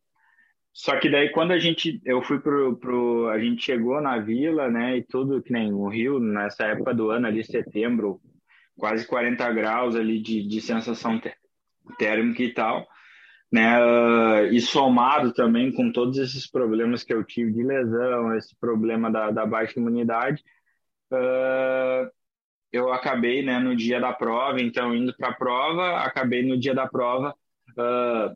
Só que daí quando a gente, eu fui pro, pro, a gente chegou na vila, né? E tudo que nem o Rio nessa época do ano ali, setembro, quase 40 graus ali de, de sensação térmica e tal, né? E somado também com todos esses problemas que eu tive de lesão, esse problema da, da baixa imunidade, uh, eu acabei, né, no dia da prova, então indo para a prova, acabei no dia da prova, uh,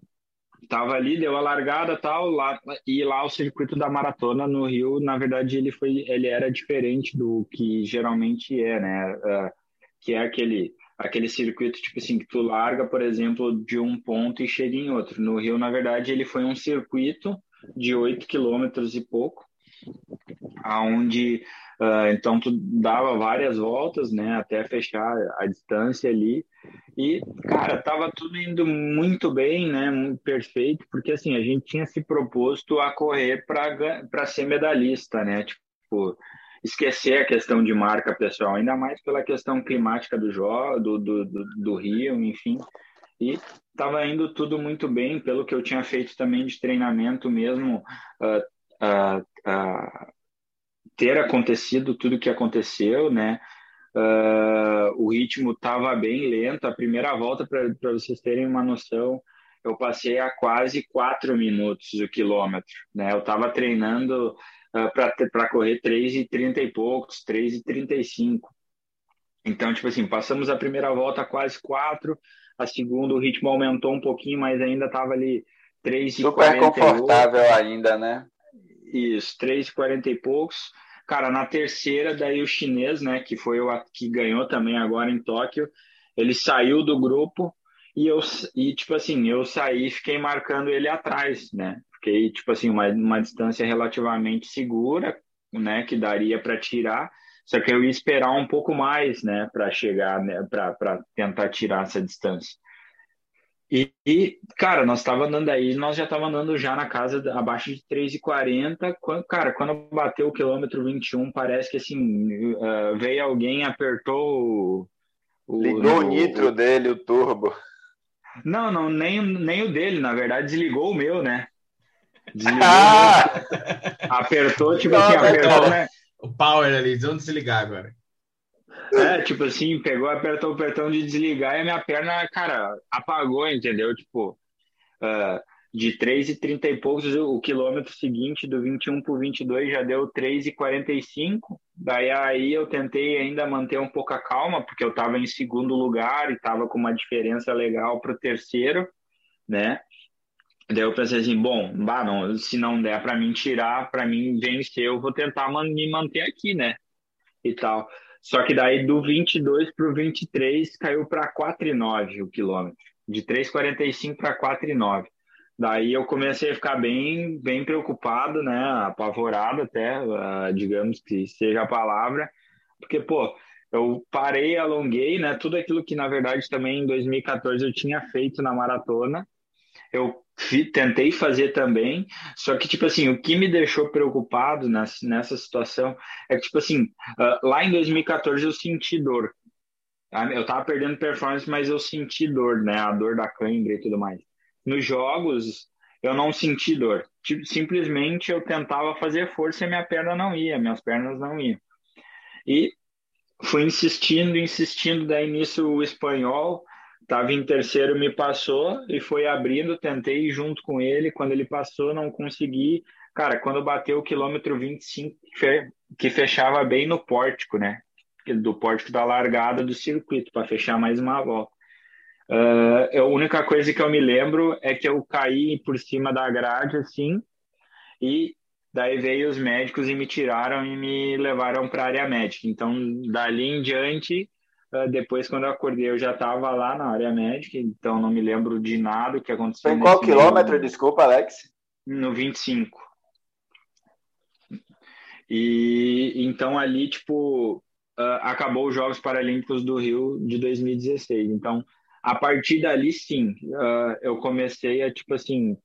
tava ali, deu a largada tal, lá, e lá o circuito da maratona no Rio, na verdade, ele foi, ele era diferente do que geralmente é, né? Uh, que é aquele aquele circuito tipo assim que tu larga, por exemplo, de um ponto e chega em outro. No Rio, na verdade, ele foi um circuito de 8 quilômetros e pouco, aonde uh, então tu dava várias voltas, né, até fechar a distância ali. E cara, tava tudo indo muito bem, né, muito perfeito, porque assim, a gente tinha se proposto a correr para para ser medalhista, né? Tipo, esquecer a questão de marca pessoal, ainda mais pela questão climática do, jo, do, do, do, do Rio, enfim. E estava indo tudo muito bem, pelo que eu tinha feito também de treinamento mesmo, uh, uh, uh, ter acontecido tudo que aconteceu, né? o ritmo estava bem lento. A primeira volta, para vocês terem uma noção, eu passei a quase quatro minutos o quilômetro, né? Eu estava treinando para correr 3 e 30 e poucos, 3 e 35. Então, tipo assim, passamos a primeira volta quase 4, a segunda o ritmo aumentou um pouquinho, mas ainda estava ali 3 e Super 48. confortável ainda, né? Isso, 3 e 40 e poucos. Cara, na terceira, daí o chinês, né, que foi o que ganhou também agora em Tóquio, ele saiu do grupo e eu e tipo assim, eu saí e fiquei marcando ele atrás, né? Fiquei tipo assim, uma, uma distância relativamente segura, né, que daria para tirar, só que eu ia esperar um pouco mais, né, para chegar, né, para tentar tirar essa distância. E, e, cara, nós estava andando aí, nós já estava andando já na casa abaixo de 3,40. Quando, cara, quando bateu o quilômetro 21, parece que assim, uh, veio alguém, apertou o. Ligou no, o nitro o... dele, o turbo. Não, não, nem, nem o dele, na verdade, desligou o meu, né? Desligou ah! Apertou, tipo assim, apertou, né? O power ali, vamos desligar agora. É, tipo assim, pegou, apertou o apertão de desligar e a minha perna, cara, apagou, entendeu? Tipo, uh, de 3,30 e poucos, o quilômetro seguinte, do 21 para o 22, já deu 3,45. Daí aí eu tentei ainda manter um pouco a calma, porque eu estava em segundo lugar e estava com uma diferença legal para o terceiro, né? Daí eu pensei assim, bom, bah, não, se não der para mim tirar, para mim vencer, eu vou tentar me manter aqui, né? E tal. Só que daí do 22 para o 23 caiu para 4,9 o quilômetro, de 3,45 para 4,9. Daí eu comecei a ficar bem, bem preocupado, né, apavorado até, uh, digamos que seja a palavra, porque, pô, eu parei, alonguei, né, tudo aquilo que, na verdade, também em 2014 eu tinha feito na maratona, eu tentei fazer também, só que, tipo assim, o que me deixou preocupado nessa, situação é que, tipo assim, uh, lá em 2014 eu senti dor. Tá? Eu tava perdendo performance, mas eu senti dor, né? A dor da cãibra e tudo mais. Nos jogos, eu não senti dor. Tipo, simplesmente eu tentava fazer força e minha perna não ia, minhas pernas não iam. E fui insistindo, insistindo, daí nisso o espanhol Tava em terceiro, me passou e foi abrindo. Tentei ir junto com ele. Quando ele passou, não consegui. Cara, quando bateu o quilômetro 25, que fechava bem no pórtico, né? Do pórtico da largada do circuito, para fechar mais uma volta. Uh, a única coisa que eu me lembro é que eu caí por cima da grade, assim, e daí veio os médicos e me tiraram e me levaram para a área médica. Então, dali em diante, depois, quando eu acordei, eu já estava lá na área médica, então não me lembro de nada que aconteceu. Em qual quilômetro, momento. desculpa, Alex? No 25. E então ali, tipo, uh, acabou os Jogos Paralímpicos do Rio de 2016. Então, a partir dali, sim, uh, eu comecei a, tipo assim,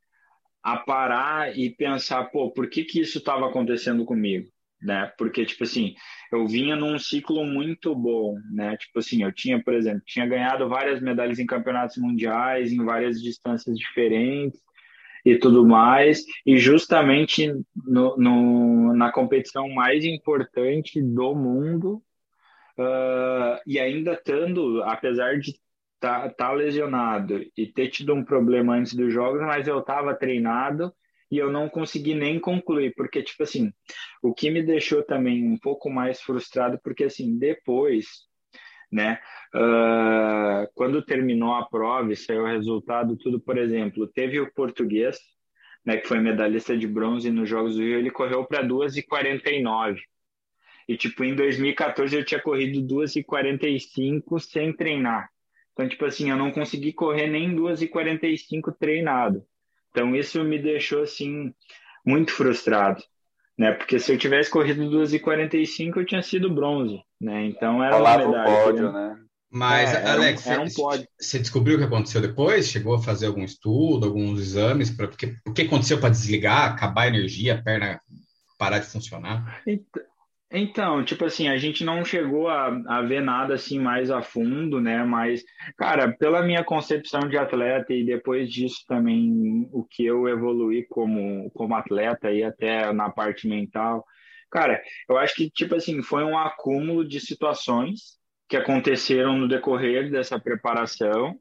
a parar e pensar, pô, por que que isso estava acontecendo comigo? Né? Porque, tipo assim, eu vinha num ciclo muito bom, né? Tipo assim, eu tinha, por exemplo, tinha ganhado várias medalhas em campeonatos mundiais, em várias distâncias diferentes e tudo mais, e justamente no, no na competição mais importante do mundo, uh, e ainda estando, apesar de estar tá, tá lesionado e ter tido um problema antes dos jogos, mas eu estava treinado e eu não consegui nem concluir, porque, tipo assim, o que me deixou também um pouco mais frustrado, porque, assim, depois, né, uh, quando terminou a prova e saiu o resultado, tudo, por exemplo, teve o português, né, que foi medalhista de bronze nos Jogos do Rio, ele correu para 2h49. E, tipo, em 2014 eu tinha corrido 2h45 sem treinar. Então, tipo assim, eu não consegui correr nem 2h45 treinado. Então isso me deixou assim muito frustrado, né? Porque se eu tivesse corrido 2:45 eu tinha sido bronze, né? Então era uma medalha. Pódio, né? Mas é, Alex, era um, era um você descobriu o que aconteceu depois? Chegou a fazer algum estudo, alguns exames para porque o que aconteceu para desligar, acabar a energia, a perna parar de funcionar? Então, então, tipo assim, a gente não chegou a, a ver nada assim mais a fundo, né? Mas, cara, pela minha concepção de atleta e depois disso também o que eu evoluí como, como atleta e até na parte mental, cara, eu acho que, tipo assim, foi um acúmulo de situações que aconteceram no decorrer dessa preparação,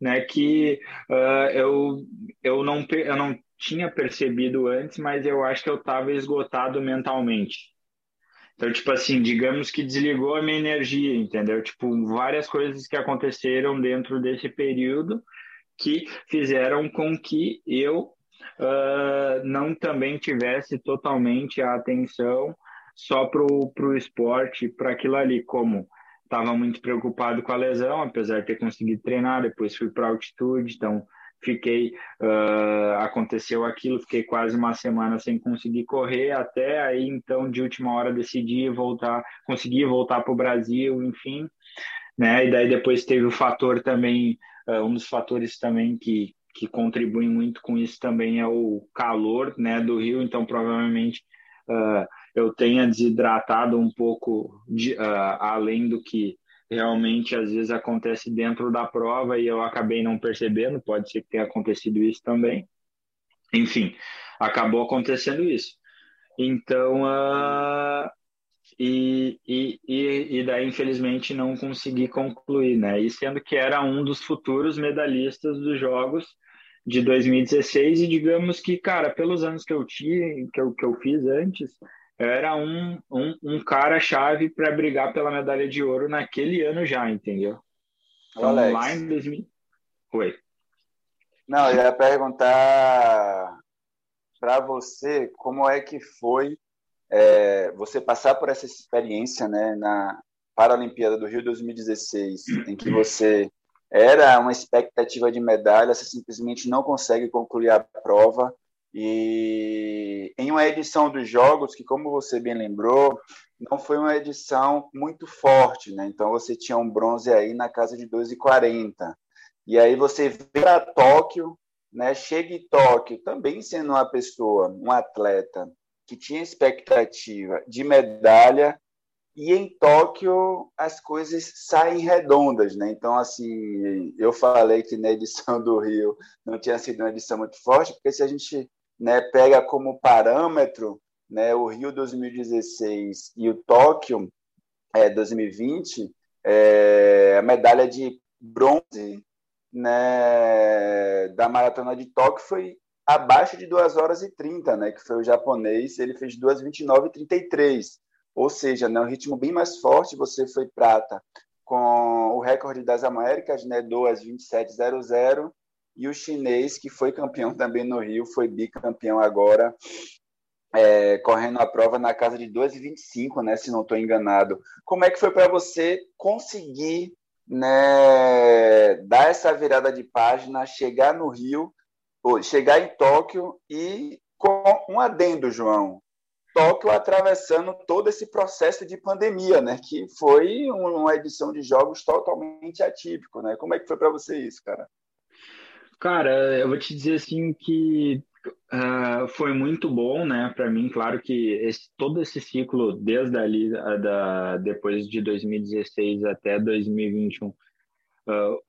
né? Que uh, eu, eu, não, eu não tinha percebido antes, mas eu acho que eu estava esgotado mentalmente. Então, tipo assim, digamos que desligou a minha energia, entendeu? Tipo, várias coisas que aconteceram dentro desse período que fizeram com que eu uh, não também tivesse totalmente a atenção só para o esporte, para aquilo ali, como estava muito preocupado com a lesão, apesar de ter conseguido treinar, depois fui para altitude, então fiquei, uh, aconteceu aquilo, fiquei quase uma semana sem conseguir correr, até aí então de última hora decidi voltar, consegui voltar para o Brasil, enfim, né? E daí depois teve o fator também, uh, um dos fatores também que que contribuem muito com isso também é o calor, né, do Rio, então provavelmente uh, eu tenha desidratado um pouco de, além do que realmente às vezes acontece dentro da prova e eu acabei não percebendo, pode ser que tenha acontecido isso também. Enfim, acabou acontecendo isso. Então, uh, e, e, e daí, infelizmente, não consegui concluir, né? E sendo que era um dos futuros medalhistas dos Jogos de 2016 e digamos que, cara, pelos anos que eu tinha, que eu, que eu fiz antes, era um, um, um cara-chave para brigar pela medalha de ouro naquele ano já, entendeu? Então, Alex. lá em 2000. Oi. Não, eu ia perguntar para você como é que foi é, você passar por essa experiência né, na Paralimpíada do Rio 2016, em que você era uma expectativa de medalha, você simplesmente não consegue concluir a prova e em uma edição dos jogos, que como você bem lembrou, não foi uma edição muito forte, né? Então você tinha um bronze aí na casa de 2,40. E aí você vem para Tóquio, né? Chega em Tóquio, também sendo uma pessoa, um atleta que tinha expectativa de medalha, e em Tóquio as coisas saem redondas, né? Então, assim, eu falei que na edição do Rio não tinha sido uma edição muito forte, porque se a gente né, pega como parâmetro né, o Rio 2016 e o Tóquio é, 2020, é, a medalha de bronze né, da maratona de Tóquio foi abaixo de 2 horas e 30, né, que foi o japonês, ele fez 2:29 e 33. Ou seja, né, um ritmo bem mais forte, você foi prata com o recorde das Américas, né, 2:27:00 e o chinês, que foi campeão também no Rio, foi bicampeão agora, é, correndo a prova na casa de 2,25, né, se não estou enganado. Como é que foi para você conseguir né, dar essa virada de página, chegar no Rio, chegar em Tóquio e com um adendo, João, Tóquio atravessando todo esse processo de pandemia, né? Que foi uma edição de jogos totalmente atípico, né? Como é que foi para você isso, cara? Cara, eu vou te dizer assim que uh, foi muito bom, né, para mim. Claro que esse, todo esse ciclo, desde ali, da, depois de 2016 até 2021, uh,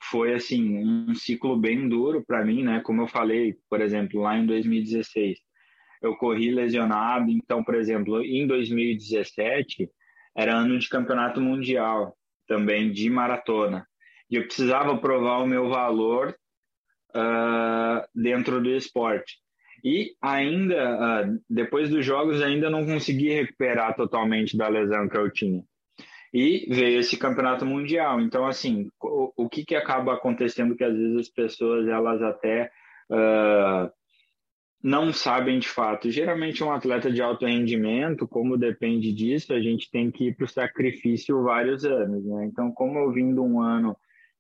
foi assim um ciclo bem duro para mim, né? Como eu falei, por exemplo, lá em 2016, eu corri lesionado. Então, por exemplo, em 2017 era ano de campeonato mundial também de maratona e eu precisava provar o meu valor uh, dentro do esporte. E ainda, uh, depois dos jogos, ainda não consegui recuperar totalmente da lesão que eu tinha. E veio esse campeonato mundial. Então, assim, o, o que, que acaba acontecendo que às vezes as pessoas, elas até uh, não sabem de fato. Geralmente, um atleta de alto rendimento, como depende disso, a gente tem que ir para o sacrifício vários anos. Né? Então, como eu vim de um ano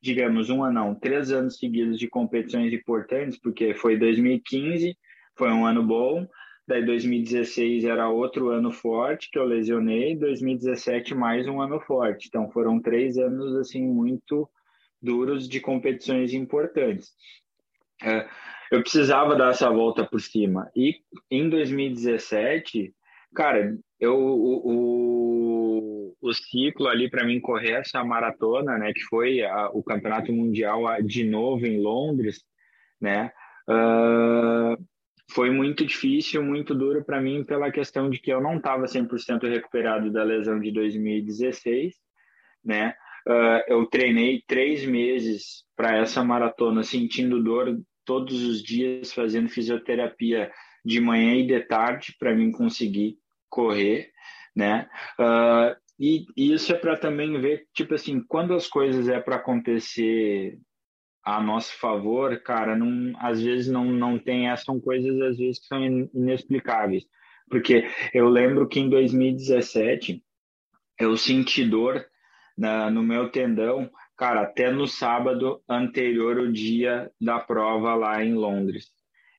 digamos, um ano, três anos seguidos de competições importantes, porque foi 2015, foi um ano bom, daí 2016 era outro ano forte que eu lesionei, 2017 mais um ano forte. Então foram três anos assim muito duros de competições importantes. É, eu precisava dar essa volta por cima. E em 2017, cara, eu o, o ciclo ali para mim correr essa maratona, né, que foi a, o campeonato mundial de novo em Londres, né, uh, foi muito difícil, muito duro para mim pela questão de que eu não estava 100% recuperado da lesão de 2016, né, uh, eu treinei três meses para essa maratona sentindo dor todos os dias fazendo fisioterapia de manhã e de tarde para mim conseguir correr, né? Uh, e, e, isso é para também ver, tipo assim, quando as coisas é para acontecer a nosso favor, cara, não, às vezes não, não tem, são coisas às vezes que são inexplicáveis. Porque eu lembro que em 2017 eu senti dor na, no meu tendão, cara, até no sábado anterior o dia da prova lá em Londres.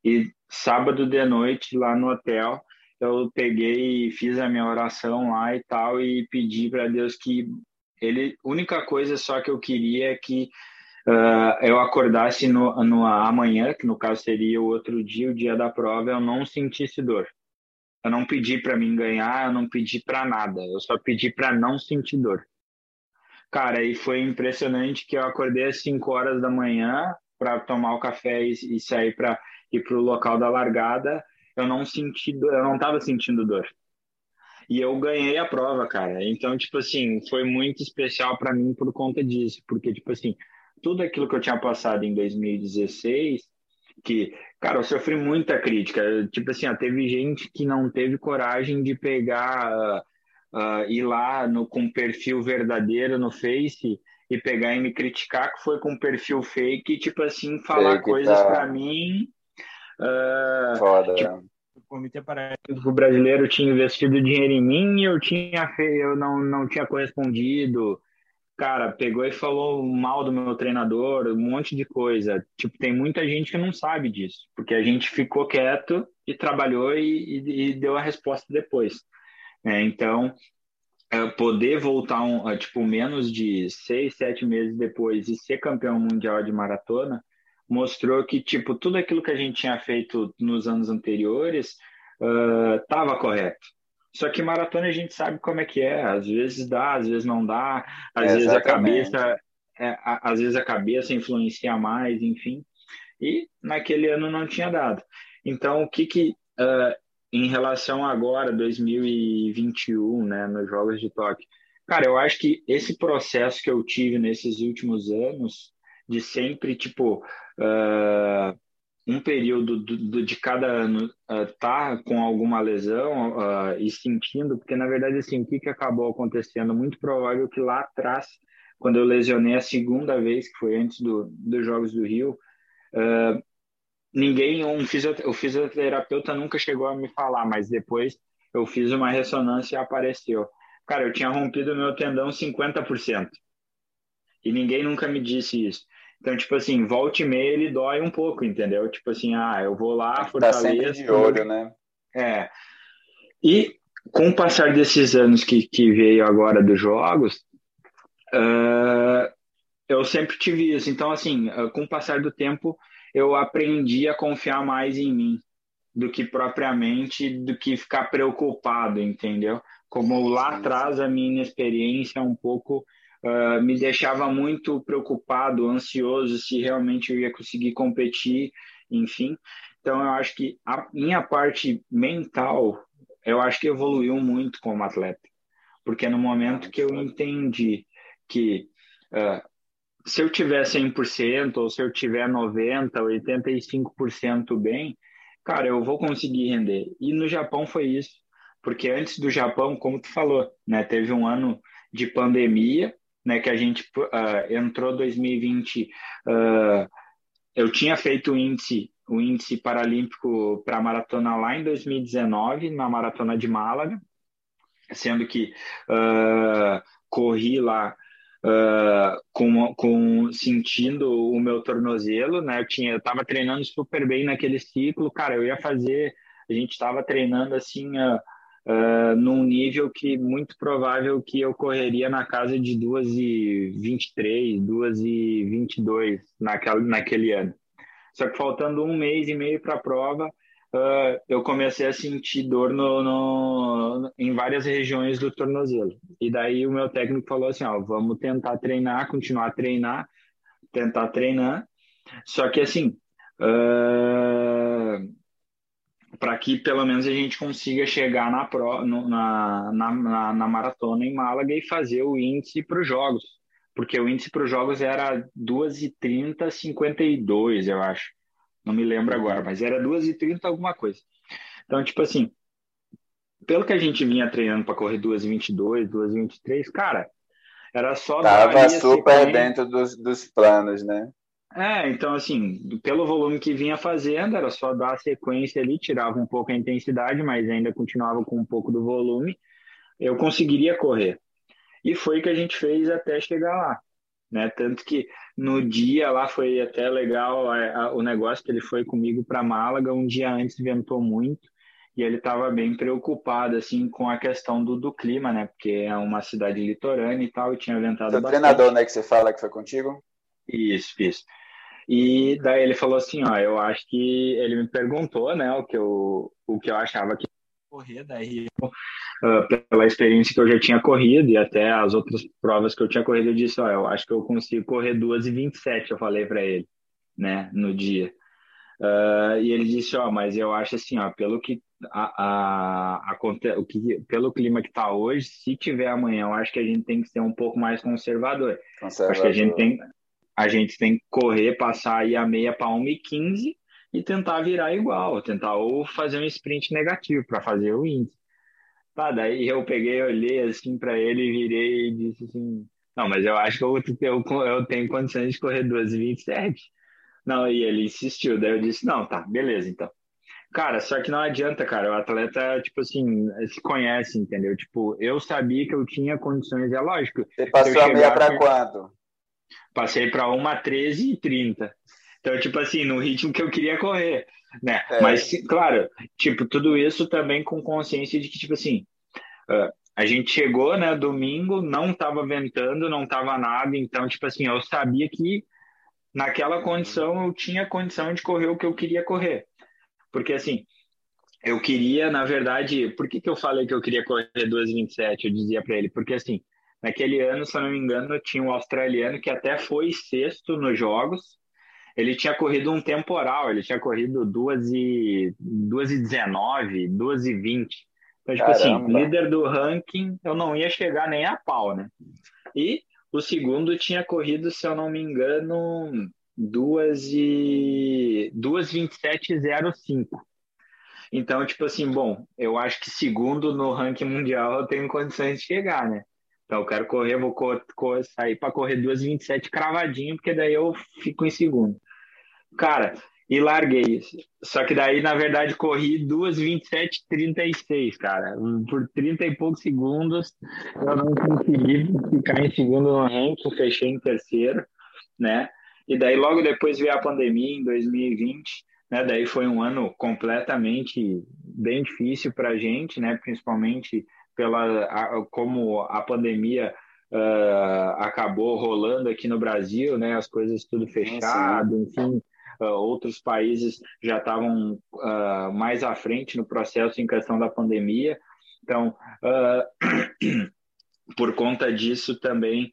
E sábado de noite lá no hotel, eu peguei e fiz a minha oração lá e tal e pedi para Deus que ele, única coisa só que eu queria é que uh, eu acordasse no, no amanhã, que no caso seria o outro dia, o dia da prova, eu não sentisse dor. Eu não pedi para mim ganhar, eu não pedi para nada, eu só pedi para não sentir dor. Cara, e foi impressionante que eu acordei às 5 horas da manhã para tomar o café e, e sair para ir para o local da largada. Eu não senti dor, eu não estava sentindo dor. E eu ganhei a prova, cara. Então, tipo assim, foi muito especial para mim por conta disso, porque tipo assim, tudo aquilo que eu tinha passado em 2016, que, cara, eu sofri muita crítica. Tipo assim, ó, teve gente que não teve coragem de pegar uh, ir lá no, com perfil verdadeiro no Face e pegar e me criticar que foi com perfil fake, tipo assim, falar coisas tá. para mim. Uh, Foda, tipo, né? o Comitê Paralímpico Brasileiro tinha investido dinheiro em mim e eu tinha eu não, não tinha correspondido. Cara, pegou e falou mal do meu treinador, um monte de coisa. Tipo, tem muita gente que não sabe disso, porque a gente ficou quieto e trabalhou e, e, e deu a resposta depois. É, então, é, poder voltar um, é, tipo menos de seis, sete meses depois e ser campeão mundial de maratona mostrou que tipo tudo aquilo que a gente tinha feito nos anos anteriores estava uh, correto. Só que maratona a gente sabe como é que é. Às vezes dá, às vezes não dá. Às vezes a cabeça, é, às vezes a cabeça influencia mais, enfim. E naquele ano não tinha dado. Então o que que uh, em relação agora, 2021, né, nos Jogos de Tóquio. Cara, eu acho que esse processo que eu tive nesses últimos anos, de sempre, tipo, uh, um período do, do, de cada ano uh, tá com alguma lesão uh, e sentindo, porque na verdade, assim, o que, que acabou acontecendo? Muito provável que lá atrás, quando eu lesionei a segunda vez, que foi antes do, dos Jogos do Rio, uh, ninguém, um o fisioterapeuta nunca chegou a me falar, mas depois eu fiz uma ressonância e apareceu. Cara, eu tinha rompido meu tendão 50%. E ninguém nunca me disse isso. Então, tipo assim, volte e meia ele dói um pouco, entendeu? Tipo assim, ah, eu vou lá, fortaleço. Tá sempre de olho, né? É. E com o passar desses anos que, que veio agora dos jogos, uh, eu sempre tive isso. Então, assim, uh, com o passar do tempo, eu aprendi a confiar mais em mim do que propriamente do que ficar preocupado, entendeu? Como lá atrás a minha experiência um pouco uh, me deixava muito preocupado, ansioso se realmente eu ia conseguir competir, enfim. Então eu acho que a minha parte mental, eu acho que evoluiu muito como atleta, porque no momento que eu entendi que uh, se eu tiver 100% ou se eu tiver 90%, 85% bem, cara, eu vou conseguir render. E no Japão foi isso, porque antes do Japão, como tu falou, né, teve um ano de pandemia, né, que a gente uh, entrou 2020, uh, ah, eu tinha feito o índice, o índice paralímpico para maratona lá em 2019, na maratona de Málaga, sendo que uh, corri lá uh, com, com sentindo o meu tornozelo, né? Eu tinha, eu treinando super bem naquele ciclo, cara. Eu ia fazer, a gente estava treinando assim. Uh, Uh, num nível que muito provável que eu correria na casa de 2 e 23, 2 e 22 naquela, naquele ano. Só que faltando um mês e meio para a prova, uh, eu comecei a sentir dor no, no, em várias regiões do tornozelo. E daí o meu técnico falou assim, ó, vamos tentar treinar, continuar a treinar, tentar treinar. Só que assim, uh, para que pelo menos a gente consiga chegar na, pro, no, na, na, na, na, maratona em Málaga e fazer o índice para os jogos. Porque o índice para os jogos era 2h30, 52, eu acho não me lembro agora, mas era 2h30 alguma coisa. Então, tipo assim, pelo que a gente vinha treinando para correr 2h22, 2h23, cara, era só. Tava super dentro dos, dos planos, né? É, então assim, pelo volume que vinha fazendo, era só dar a sequência ali, tirava um pouco a intensidade, mas ainda continuava com um pouco do volume, eu conseguiria correr. E foi o que a gente fez até chegar lá, né? Tanto que no dia lá foi até legal a, a, o negócio que ele foi comigo para Málaga, um dia antes ventou muito, e ele estava bem preocupado assim com a questão do, do clima, né? Porque é uma cidade litorânea e tal, e tinha ventado Seu bastante. treinador, né, que você fala que foi contigo? Isso, isso. E daí ele falou assim, ó, eu acho que ele me perguntou, né, o que eu o que eu achava que correr daí uh, pela experiência que eu já tinha corrido e até as outras provas que eu tinha corrido, eu disse, ó, eu acho que eu consigo correr 2 e 27, eu falei para ele, né, no dia. Uh, e ele disse, ó, mas eu acho assim, ó, pelo que a, a, a, o que pelo clima que está hoje, se tiver amanhã, eu acho que a gente tem que ser um pouco mais conservador. conservador. Acho que a gente tem a gente tem que correr, passar aí a meia para 1,15 e tentar virar igual, tentar ou fazer um sprint negativo para fazer o índice. Tá, daí eu peguei, olhei assim para ele, virei e disse assim: Não, mas eu acho que eu, eu, eu tenho condições de correr 2,27. Não, e ele insistiu, daí eu disse: Não, tá, beleza então. Cara, só que não adianta, cara. O atleta, tipo assim, se conhece, entendeu? Tipo, eu sabia que eu tinha condições, é lógico. Você passou a meia para quanto? Passei para uma 13 e 30. Então, tipo assim, no ritmo que eu queria correr, né? É. Mas, claro, tipo, tudo isso também com consciência de que, tipo assim, uh, a gente chegou, né, domingo, não tava ventando, não tava nada, então, tipo assim, eu sabia que naquela condição eu tinha condição de correr o que eu queria correr. Porque, assim, eu queria, na verdade, por que, que eu falei que eu queria correr 2,27? Eu dizia para ele, porque, assim, naquele ano, se eu não me engano, tinha um australiano que até foi sexto nos jogos. Ele tinha corrido um temporal, ele tinha corrido 2 e, 2 e 19, 2 e 20. Então, tipo assim, Caramba. líder do ranking, eu não ia chegar nem a pau, né? E o segundo tinha corrido, se eu não me engano, 2 e 2:27:05. Então, tipo assim, bom, eu acho que segundo no ranking mundial eu tenho condições de chegar, né? Então, eu quero correr, vou co co sair para correr 2:27 cravadinho, porque daí eu fico em segundo. Cara, e larguei. Só que daí, na verdade, corri 2:27:36, cara. Por 30 e poucos segundos, eu não consegui ficar em segundo no ranking, fechei em terceiro, né? E daí logo depois veio a pandemia em 2020, né? Daí foi um ano completamente bem difícil para a gente, né? Principalmente pela a, como a pandemia uh, acabou rolando aqui no Brasil, né? As coisas tudo fechado, enfim. Uh, outros países já estavam uh, mais à frente no processo em questão da pandemia. Então, por conta disso também,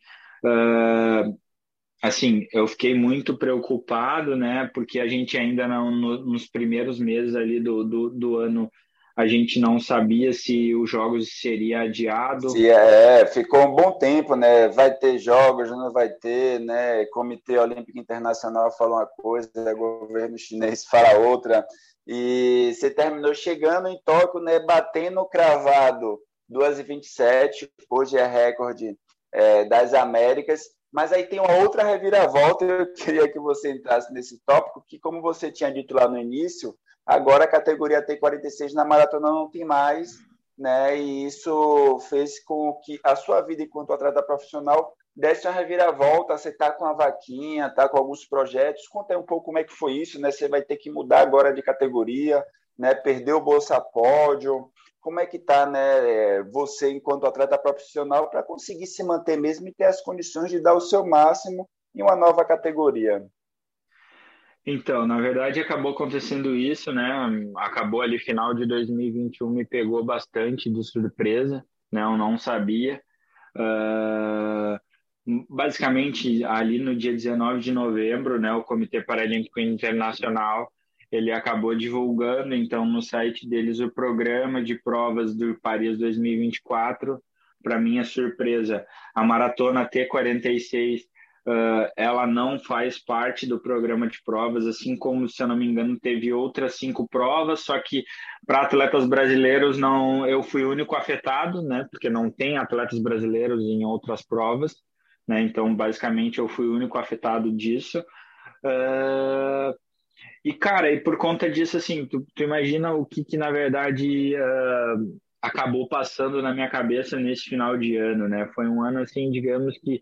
assim, eu fiquei muito preocupado, né? Porque a gente ainda não, no, nos primeiros meses ali do, do, do, ano, a gente não sabia se os jogos seria adiado. Se é, ficou um bom tempo, né? Vai ter jogos, não vai ter, né? Comitê Olímpico Internacional fala uma coisa, o governo chinês fala outra. E você terminou chegando em Tóquio, né? Batendo cravado 2h27, hoje é recorde é, das Américas mas aí tem uma outra reviravolta, eu queria que você entrasse nesse tópico, que como você tinha dito lá no início, agora a categoria T46 na maratona não tem mais, né? E isso fez com que a sua vida enquanto atleta profissional desse uma reviravolta, você está com a vaquinha, está com alguns projetos. Conta aí um pouco como é que foi isso, né? Você vai ter que mudar agora de categoria, né? Perdeu o Bolsa Pódio, como é que está né, você enquanto atleta profissional para conseguir se manter mesmo e ter as condições de dar o seu máximo em uma nova categoria? Então, na verdade, acabou acontecendo isso, né? Acabou ali final de 2021, me pegou bastante de surpresa, né? Eu não sabia. Uh, basicamente, ali no dia 19 de novembro, né? O Comitê Paralímpico Internacional ele acabou divulgando, então, no site deles o programa de provas do Paris 2024. Para minha surpresa, a maratona T46 uh, ela não faz parte do programa de provas, assim como, se eu não me engano, teve outras cinco provas, só que para atletas brasileiros não, eu fui o único afetado, né? Porque não tem atletas brasileiros em outras provas, né? Então, basicamente, eu fui o único afetado disso. Uh, e, cara, e por conta disso, assim, tu, tu imagina o que, que na verdade, uh, acabou passando na minha cabeça nesse final de ano, né? Foi um ano, assim, digamos que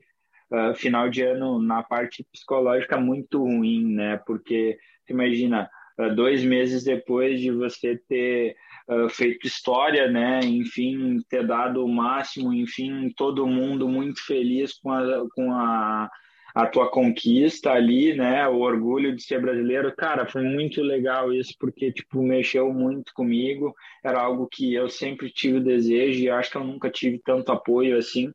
uh, final de ano na parte psicológica muito ruim, né? Porque, imagina, uh, dois meses depois de você ter uh, feito história, né? Enfim, ter dado o máximo, enfim, todo mundo muito feliz com a, com a a tua conquista ali, né? O orgulho de ser brasileiro, cara, foi muito legal isso porque tipo mexeu muito comigo. Era algo que eu sempre tive o desejo e acho que eu nunca tive tanto apoio assim.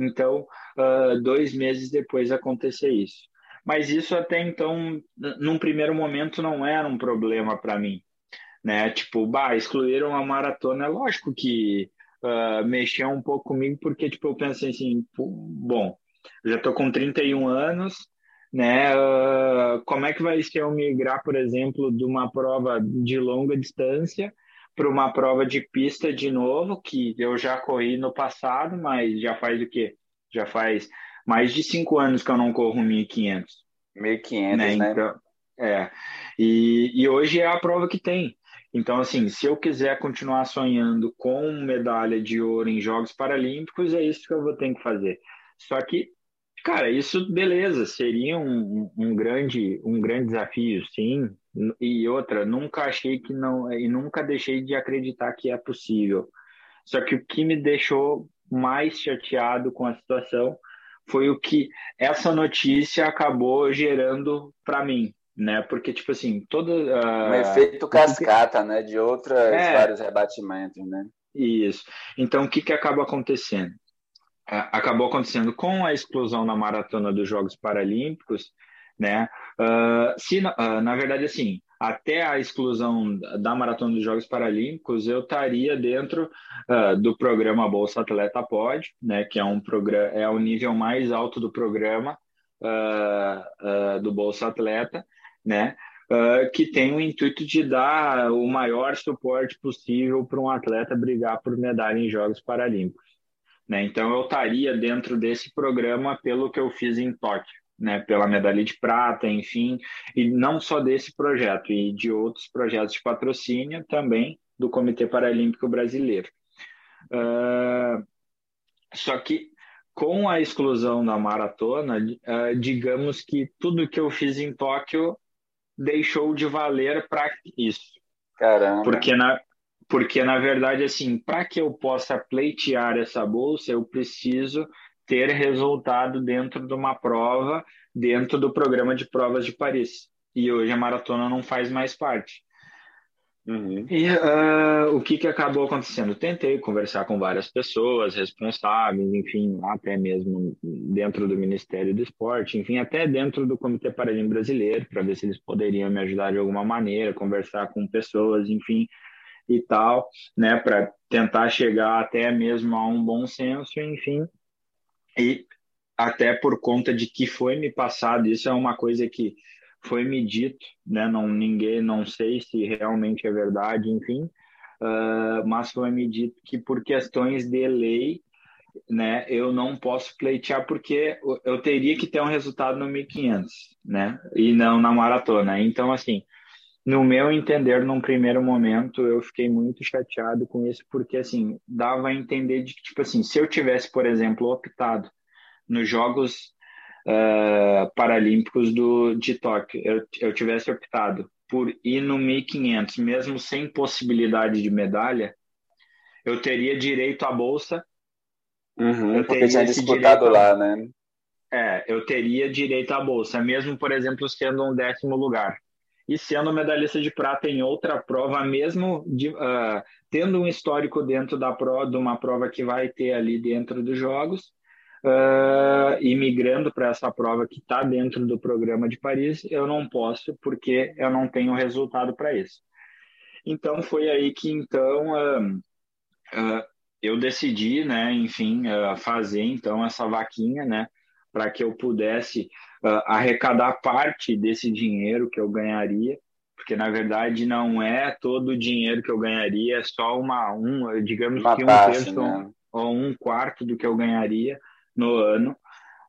Então, uh, dois meses depois acontecer isso. Mas isso até então, num primeiro momento, não era um problema para mim, né? Tipo, bah, excluíram a maratona. É lógico que uh, mexeu um pouco comigo, porque tipo, eu pensei assim, bom, já estou com 31 anos, né? Uh, como é que vai ser eu migrar, por exemplo, de uma prova de longa distância para uma prova de pista de novo, que eu já corri no passado, mas já faz o quê? Já faz mais de cinco anos que eu não corro 1.500. 1.500, né? né? Então, é. E, e hoje é a prova que tem. Então, assim, se eu quiser continuar sonhando com medalha de ouro em Jogos Paralímpicos, é isso que eu vou ter que fazer. Só que, cara, isso, beleza, seria um, um, grande, um grande desafio, sim. E outra, nunca achei que não, e nunca deixei de acreditar que é possível. Só que o que me deixou mais chateado com a situação foi o que essa notícia acabou gerando para mim, né? Porque tipo assim, todo uh, um efeito cascata, né, de outros é, vários rebatimentos, né? Isso. Então o que que acaba acontecendo? acabou acontecendo com a explosão na maratona dos Jogos Paralímpicos, né? Uh, se, uh, na verdade, assim, até a exclusão da maratona dos Jogos Paralímpicos, eu estaria dentro uh, do programa Bolsa Atleta Pode, né? Que é um programa, é o nível mais alto do programa do Bolsa Atleta, né? que tem o intuito de dar o maior suporte possível para um atleta brigar por medalha em Jogos Paralímpicos. Né? Então, eu estaria dentro desse programa pelo que eu fiz em Tóquio, né? pela medalha de prata, enfim, e não só desse projeto, e de outros projetos de patrocínio também do Comitê Paralímpico Brasileiro. Uh, só que com a exclusão da maratona, uh, digamos que tudo que eu fiz em Tóquio deixou de valer para isso. Caramba. Porque na, porque na verdade assim, para que eu possa pleitear essa bolsa, eu preciso ter resultado dentro de uma prova, dentro do programa de provas de Paris. E hoje a maratona não faz mais parte. Uhum. E uh, o que, que acabou acontecendo? Tentei conversar com várias pessoas responsáveis, enfim, até mesmo dentro do Ministério do Esporte, enfim, até dentro do Comitê Paralímpico Brasileiro, para ver se eles poderiam me ajudar de alguma maneira, conversar com pessoas, enfim, e tal, né, para tentar chegar até mesmo a um bom senso, enfim. E até por conta de que foi me passado, isso é uma coisa que foi me dito, né, não ninguém, não sei se realmente é verdade, enfim, uh, mas foi me dito que por questões de lei, né, eu não posso pleitear porque eu teria que ter um resultado no 1500, né, e não na maratona. Então, assim, no meu entender, num primeiro momento, eu fiquei muito chateado com isso, porque, assim, dava a entender de que, tipo assim, se eu tivesse, por exemplo, optado nos Jogos uh, Paralímpicos do, de Tóquio, eu, eu tivesse optado por ir no 1500, mesmo sem possibilidade de medalha, eu teria direito à bolsa. Uhum, eu porque tinha disputado lá, né? É, eu teria direito à bolsa, mesmo, por exemplo, sendo um décimo lugar e sendo medalhista de prata em outra prova, mesmo de, uh, tendo um histórico dentro da prova, de uma prova que vai ter ali dentro dos Jogos, uh, e migrando para essa prova que está dentro do programa de Paris, eu não posso porque eu não tenho resultado para isso. Então foi aí que então uh, eu decidi, né, enfim, fazer então essa vaquinha, né, para que eu pudesse uh, arrecadar parte desse dinheiro que eu ganharia, porque na verdade não é todo o dinheiro que eu ganharia, é só uma, um, digamos uma que um terço né? ou um quarto do que eu ganharia no ano,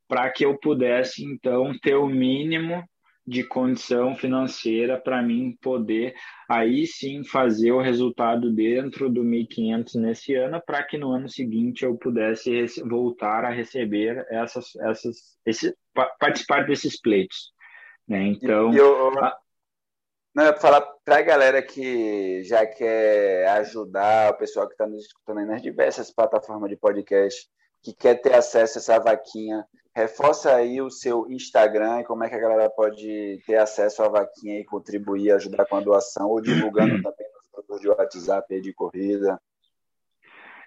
para que eu pudesse então ter o mínimo de condição financeira para mim poder aí sim fazer o resultado dentro do 1.500 nesse ano, para que no ano seguinte eu pudesse voltar a receber essas, essas, esse, participar desses pleitos. Né? Então, eu, a... não, eu falar para a galera que já quer ajudar o pessoal que está nos escutando nas diversas plataformas de podcast, que quer ter acesso a essa vaquinha Reforça aí o seu Instagram e como é que a galera pode ter acesso à vaquinha e contribuir, ajudar com a doação ou divulgando também nos grupos de WhatsApp de corrida.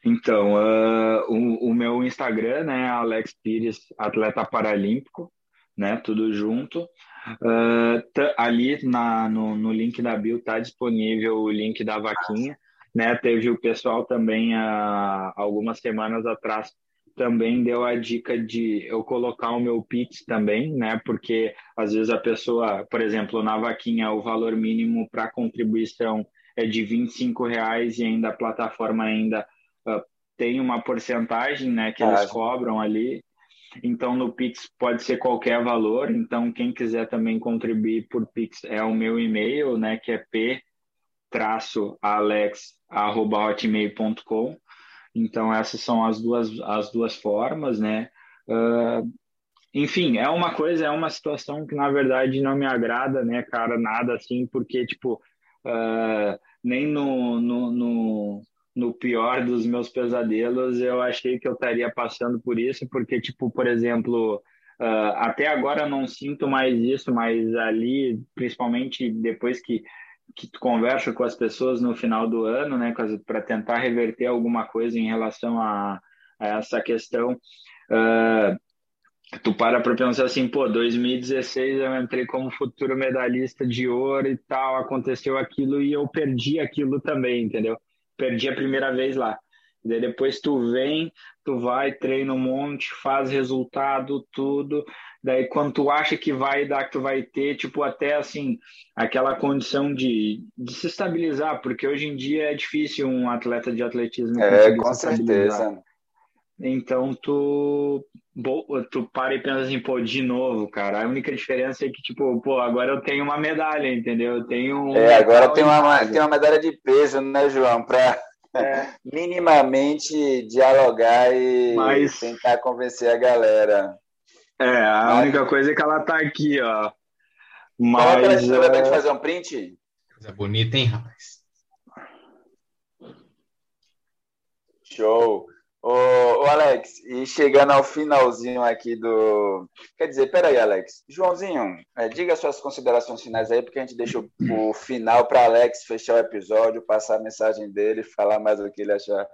Então, uh, o, o, meu Instagram né, é Alex Pires, atleta paralímpico, né, tudo junto. Uh, ali na, no, no link da bio está disponível o link da vaquinha. Né, teve o pessoal também há algumas semanas atrás também deu a dica de eu colocar o meu Pix também, né? Porque às vezes a pessoa, por exemplo, na vaquinha, o valor mínimo para contribuição é de 25 reais e ainda a plataforma ainda uh, tem uma porcentagem, né? Que eles cobram ali. Então no Pix pode ser qualquer valor. Então quem quiser também contribuir por Pix é o meu e-mail, né? Que é p alex@hotmail.com então, essas são as duas, as duas formas, né? Uh, enfim, é uma coisa, é uma situação que na verdade não me agrada, né, cara, nada assim, porque, tipo, uh, nem no, no, no, no, pior dos meus pesadelos eu achei que eu estaria passando por isso, porque, tipo, por exemplo, uh, até agora não sinto mais isso, mas ali, principalmente depois que que tu conversa com as pessoas no final do ano, né, para tentar reverter alguma coisa em relação a, a essa questão, uh, tu para para pensar assim, pô, 2016 eu entrei como futuro medalhista de ouro e tal, aconteceu aquilo e eu perdi aquilo também, entendeu? Perdi a primeira vez lá. Daí depois tu vem, tu vai, treina um monte, faz resultado, tudo. Daí quando tu acha que vai dar, que tu vai ter, tipo, até assim, aquela condição de, de se estabilizar, porque hoje em dia é difícil um atleta de atletismo É, com certeza. Então tu, tu para e pensa assim, pô, de novo, cara. A única diferença é que, tipo, pô, agora eu tenho uma medalha, entendeu? Eu tenho É, agora tem uma, tem uma medalha de peso, né, João? Pra é. minimamente dialogar e Mas... tentar convencer a galera. É, a Mas... única coisa é que ela tá aqui, ó. Mas. Coloca ela é... fazer um print? Coisa bonita, hein, rapaz? Show. Ô, ô, Alex, e chegando ao finalzinho aqui do. Quer dizer, peraí, Alex. Joãozinho, é, diga suas considerações finais aí, porque a gente deixa o, o final para Alex fechar o episódio, passar a mensagem dele, falar mais o que ele achar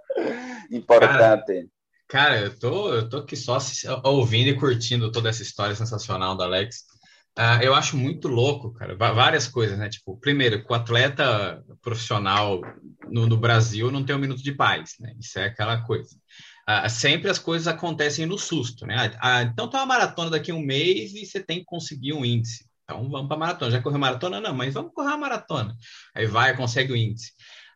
importante. Cara, cara eu, tô, eu tô aqui só ouvindo e curtindo toda essa história sensacional do Alex. Uh, eu acho muito louco, cara, várias coisas, né? Tipo, primeiro, que o atleta profissional no, no, Brasil não tem um minuto de paz, né? Isso é aquela coisa. Uh, sempre as coisas acontecem no susto, né? Uh, então tem uma maratona daqui a um mês e você tem que conseguir um índice. Então vamos para a maratona. Já correu maratona? Não, mas vamos correr uma maratona. Aí vai, consegue o índice.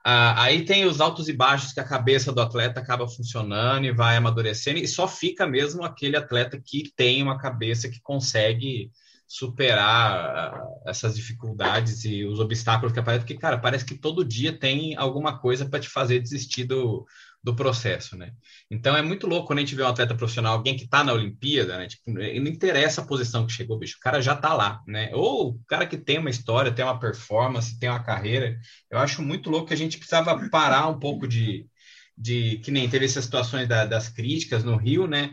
Uh, aí tem os altos e baixos que a cabeça do atleta acaba funcionando e vai amadurecendo, e só fica mesmo aquele atleta que tem uma cabeça que consegue superar essas dificuldades e os obstáculos que aparecem, porque, cara, parece que todo dia tem alguma coisa para te fazer desistir do, do processo, né? Então é muito louco quando a gente vê um atleta profissional, alguém que está na Olimpíada, né? Tipo, não interessa a posição que chegou, bicho, o cara já está lá, né? Ou o cara que tem uma história, tem uma performance, tem uma carreira. Eu acho muito louco que a gente precisava parar um pouco de, de que nem teve essas situações da, das críticas no Rio, né?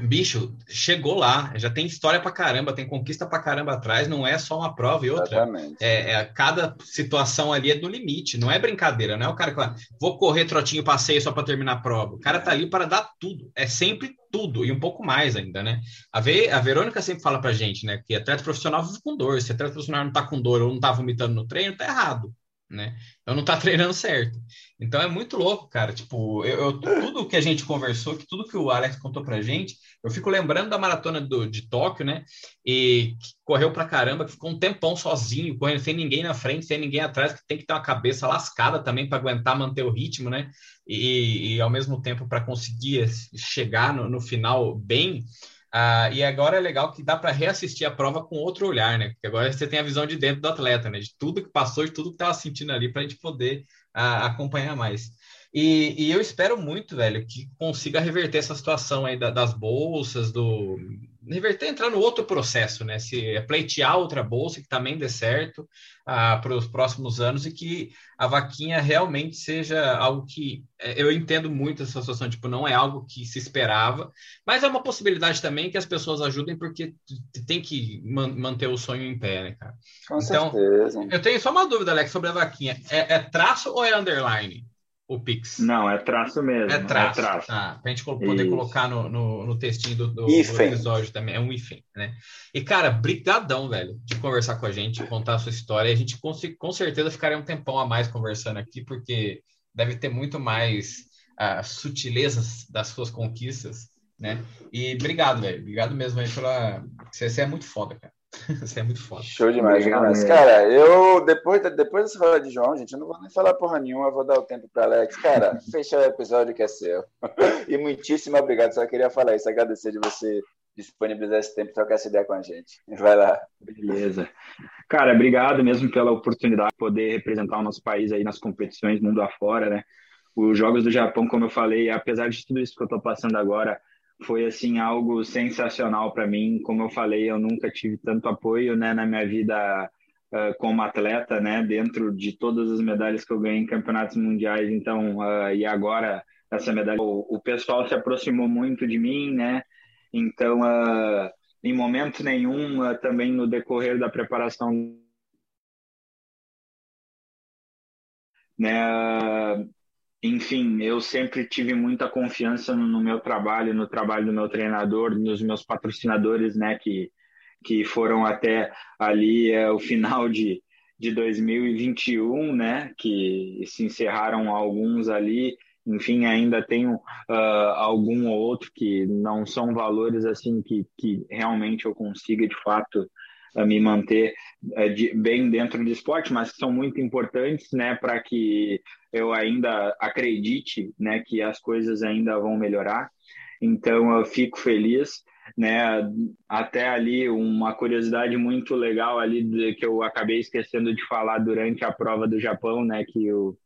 Bicho, chegou lá, já tem história pra caramba, tem conquista pra caramba atrás, não é só uma prova e outra. É, é, cada situação ali é do limite, não é brincadeira, não é o cara que fala, vou correr trotinho passeio só para terminar a prova. O cara tá ali para dar tudo, é sempre tudo e um pouco mais ainda, né? A, Ve a Verônica sempre fala pra gente, né, que atleta profissional vive com dor, se atleta profissional não tá com dor ou não tá vomitando no treino, tá errado. Né? Então não tá treinando certo. Então é muito louco, cara. Tipo, eu, eu, tudo que a gente conversou, que tudo que o Alex contou pra gente, eu fico lembrando da maratona do, de Tóquio, né? E que correu pra caramba, que ficou um tempão sozinho, correndo sem ninguém na frente, sem ninguém atrás, que tem que ter uma cabeça lascada também para aguentar manter o ritmo, né? E, e ao mesmo tempo para conseguir chegar no, no final bem. Ah, e agora é legal que dá para reassistir a prova com outro olhar, né? Porque agora você tem a visão de dentro do atleta, né? De tudo que passou, de tudo que estava sentindo ali, para a gente poder ah, acompanhar mais. E, e, eu espero muito, velho, que consiga reverter essa situação aí da, das bolsas, do, reverter, entrar no outro processo, né? Se é pleitear outra bolsa que também dê certo ah, para os próximos anos e que a vaquinha realmente seja algo que é, eu entendo muito essa situação, tipo, não é algo que se esperava, mas é uma possibilidade também que as pessoas ajudem porque tem que man manter o sonho em pé, né, cara? Com então, certeza. Eu tenho só uma dúvida, Alex, sobre a vaquinha. É, é traço ou é underline? O Pix? Não, é traço mesmo. É traço. É traço. Ah, pra gente poder Isso. colocar no, no, no, textinho do, do, do, episódio também. É um hífen, né? E, cara, brigadão, velho, de conversar com a gente, contar a sua história. A gente com, com certeza ficaria um tempão a mais conversando aqui, porque deve ter muito mais uh, sutilezas das suas conquistas, né? E obrigado, velho. Obrigado mesmo aí pela... Você, você é muito foda, cara. Você é muito foda. Show demais, demais. Cara, eu, depois, depois dessa fala de João, gente, eu não vou nem falar porra nenhuma, eu vou dar o tempo para Alex. Cara, fechar o episódio que é seu. E muitíssimo obrigado. Só queria falar isso, agradecer de você disponibilizar esse tempo e trocar essa ideia com a gente. Vai lá. Beleza. Cara, obrigado mesmo pela oportunidade de poder representar o nosso país aí nas competições mundo afora, né? Os Jogos do Japão, como eu falei, apesar de tudo isso que eu estou passando agora, foi assim algo sensacional para mim. Como eu falei, eu nunca tive tanto apoio né, na minha vida uh, como atleta, né, dentro de todas as medalhas que eu ganhei em campeonatos mundiais. Então, uh, e agora essa medalha, o, o, pessoal se aproximou muito de mim, né? Então, uh, em momento nenhum, também no decorrer da preparação né, enfim, eu sempre tive muita confiança no, no, meu trabalho, no trabalho do meu treinador, nos meus patrocinadores, né, que, que foram até ali é, o final de, de 2021, né, que se encerraram alguns ali, enfim, ainda tenho uh, algum ou outro que não são valores assim que, que realmente eu consiga de fato me manter é, de, bem dentro do esporte, mas são muito importantes, né, para que eu ainda acredite, né, que as coisas ainda vão melhorar. Então eu fico feliz, né, até ali uma curiosidade muito legal ali de, que eu acabei esquecendo de falar durante a prova do Japão, né, que o,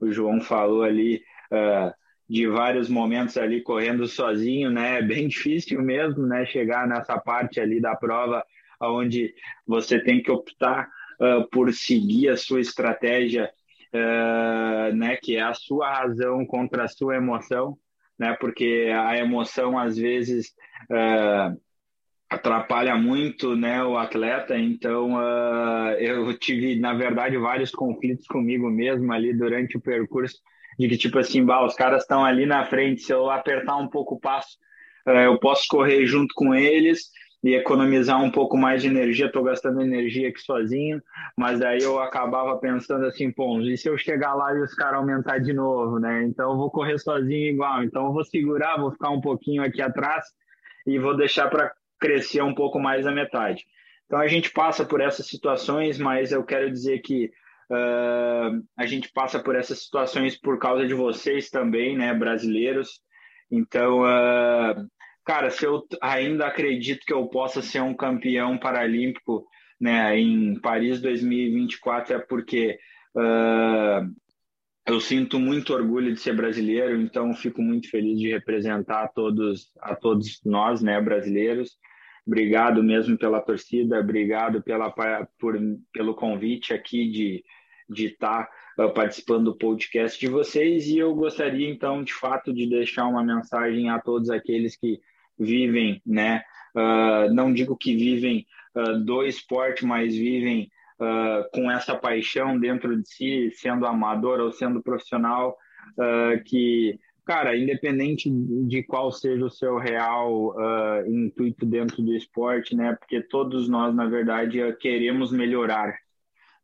o João falou ali. Uh, de vários momentos ali correndo sozinho, né? É bem difícil mesmo, né? Chegar nessa parte ali da prova onde você tem que optar uh, por seguir a sua estratégia, uh, né, que é a sua razão contra a sua emoção, né, porque a emoção às vezes uh, atrapalha muito, né, o atleta. Então, eu tive, na verdade, vários conflitos comigo mesmo ali durante o percurso, de que tipo assim, bah, os caras estão ali na frente, se eu apertar um pouco o passo, eu posso correr junto com eles e economizar um pouco mais de energia, estou gastando energia aqui sozinho, mas aí eu acabava pensando assim, pô, e se eu chegar lá e os caras aumentar de novo, né? Então eu vou correr sozinho igual, então eu vou segurar, vou ficar um pouquinho aqui atrás e vou deixar para crescer um pouco mais a metade. Então a gente passa por essas situações, mas eu quero dizer que uh, a gente passa por essas situações por causa de vocês também, né, brasileiros. Então, uh, cara, se eu ainda acredito que eu possa ser um campeão paralímpico né, em Paris 2024 é porque uh, eu sinto muito orgulho de ser brasileiro, então fico muito feliz de representar a todos, a todos nós, né, brasileiros. Obrigado mesmo pela torcida, obrigado pela, por, pelo convite aqui de de estar tá, uh, participando do podcast de vocês e eu gostaria então de fato de deixar uma mensagem a todos aqueles que vivem, né? Uh, não digo que vivem uh, do esporte, mas vivem uh, com essa paixão dentro de si, sendo amador ou sendo profissional, que, cara, independente de qual seja o seu real intuito dentro do esporte, né? Porque todos nós, na verdade, queremos melhorar,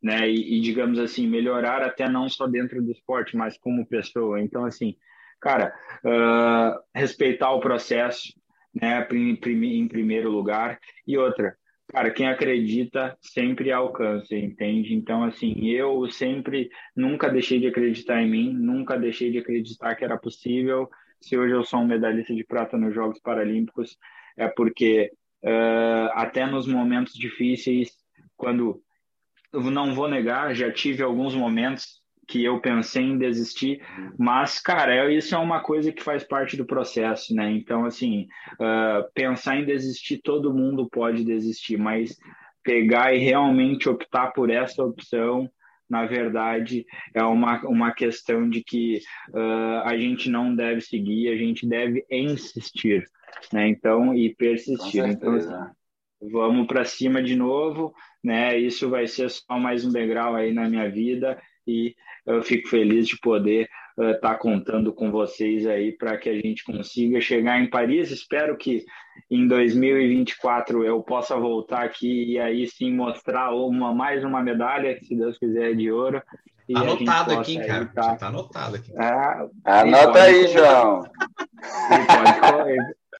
né? E, e, digamos assim, melhorar até não só dentro do esporte, mas como pessoa. Então, assim, cara, uh, respeitar o processo, né? Em, primeiro lugar. E outra, cara, quem acredita sempre alcança, entende? Então, assim, eu sempre nunca deixei de acreditar em mim, nunca deixei de acreditar que era possível. Se hoje eu sou um medalhista de prata nos Jogos Paralímpicos, é porque uh, até nos momentos difíceis, quando eu não vou negar, já tive alguns momentos que eu pensei em desistir, mas, cara, é, isso é uma coisa que faz parte do processo, né? Então, assim, uh, pensar em desistir, todo mundo pode desistir, mas pegar e realmente optar por essa opção, na verdade, é uma, uma questão de que uh, a gente não deve seguir, a gente deve insistir, né? Então, e persistir. Então, vamos para cima de novo, né? Isso vai ser só mais um degrau aí na minha vida e eu fico feliz de poder estar uh, tá contando com vocês aí para que a gente consiga chegar em Paris. Espero que em 2024 eu possa voltar aqui e aí sim mostrar uma mais uma medalha, se Deus quiser, de ouro. E anotado aqui, cara. Tá... tá anotado aqui. Ah, Anota aí, João. Pode,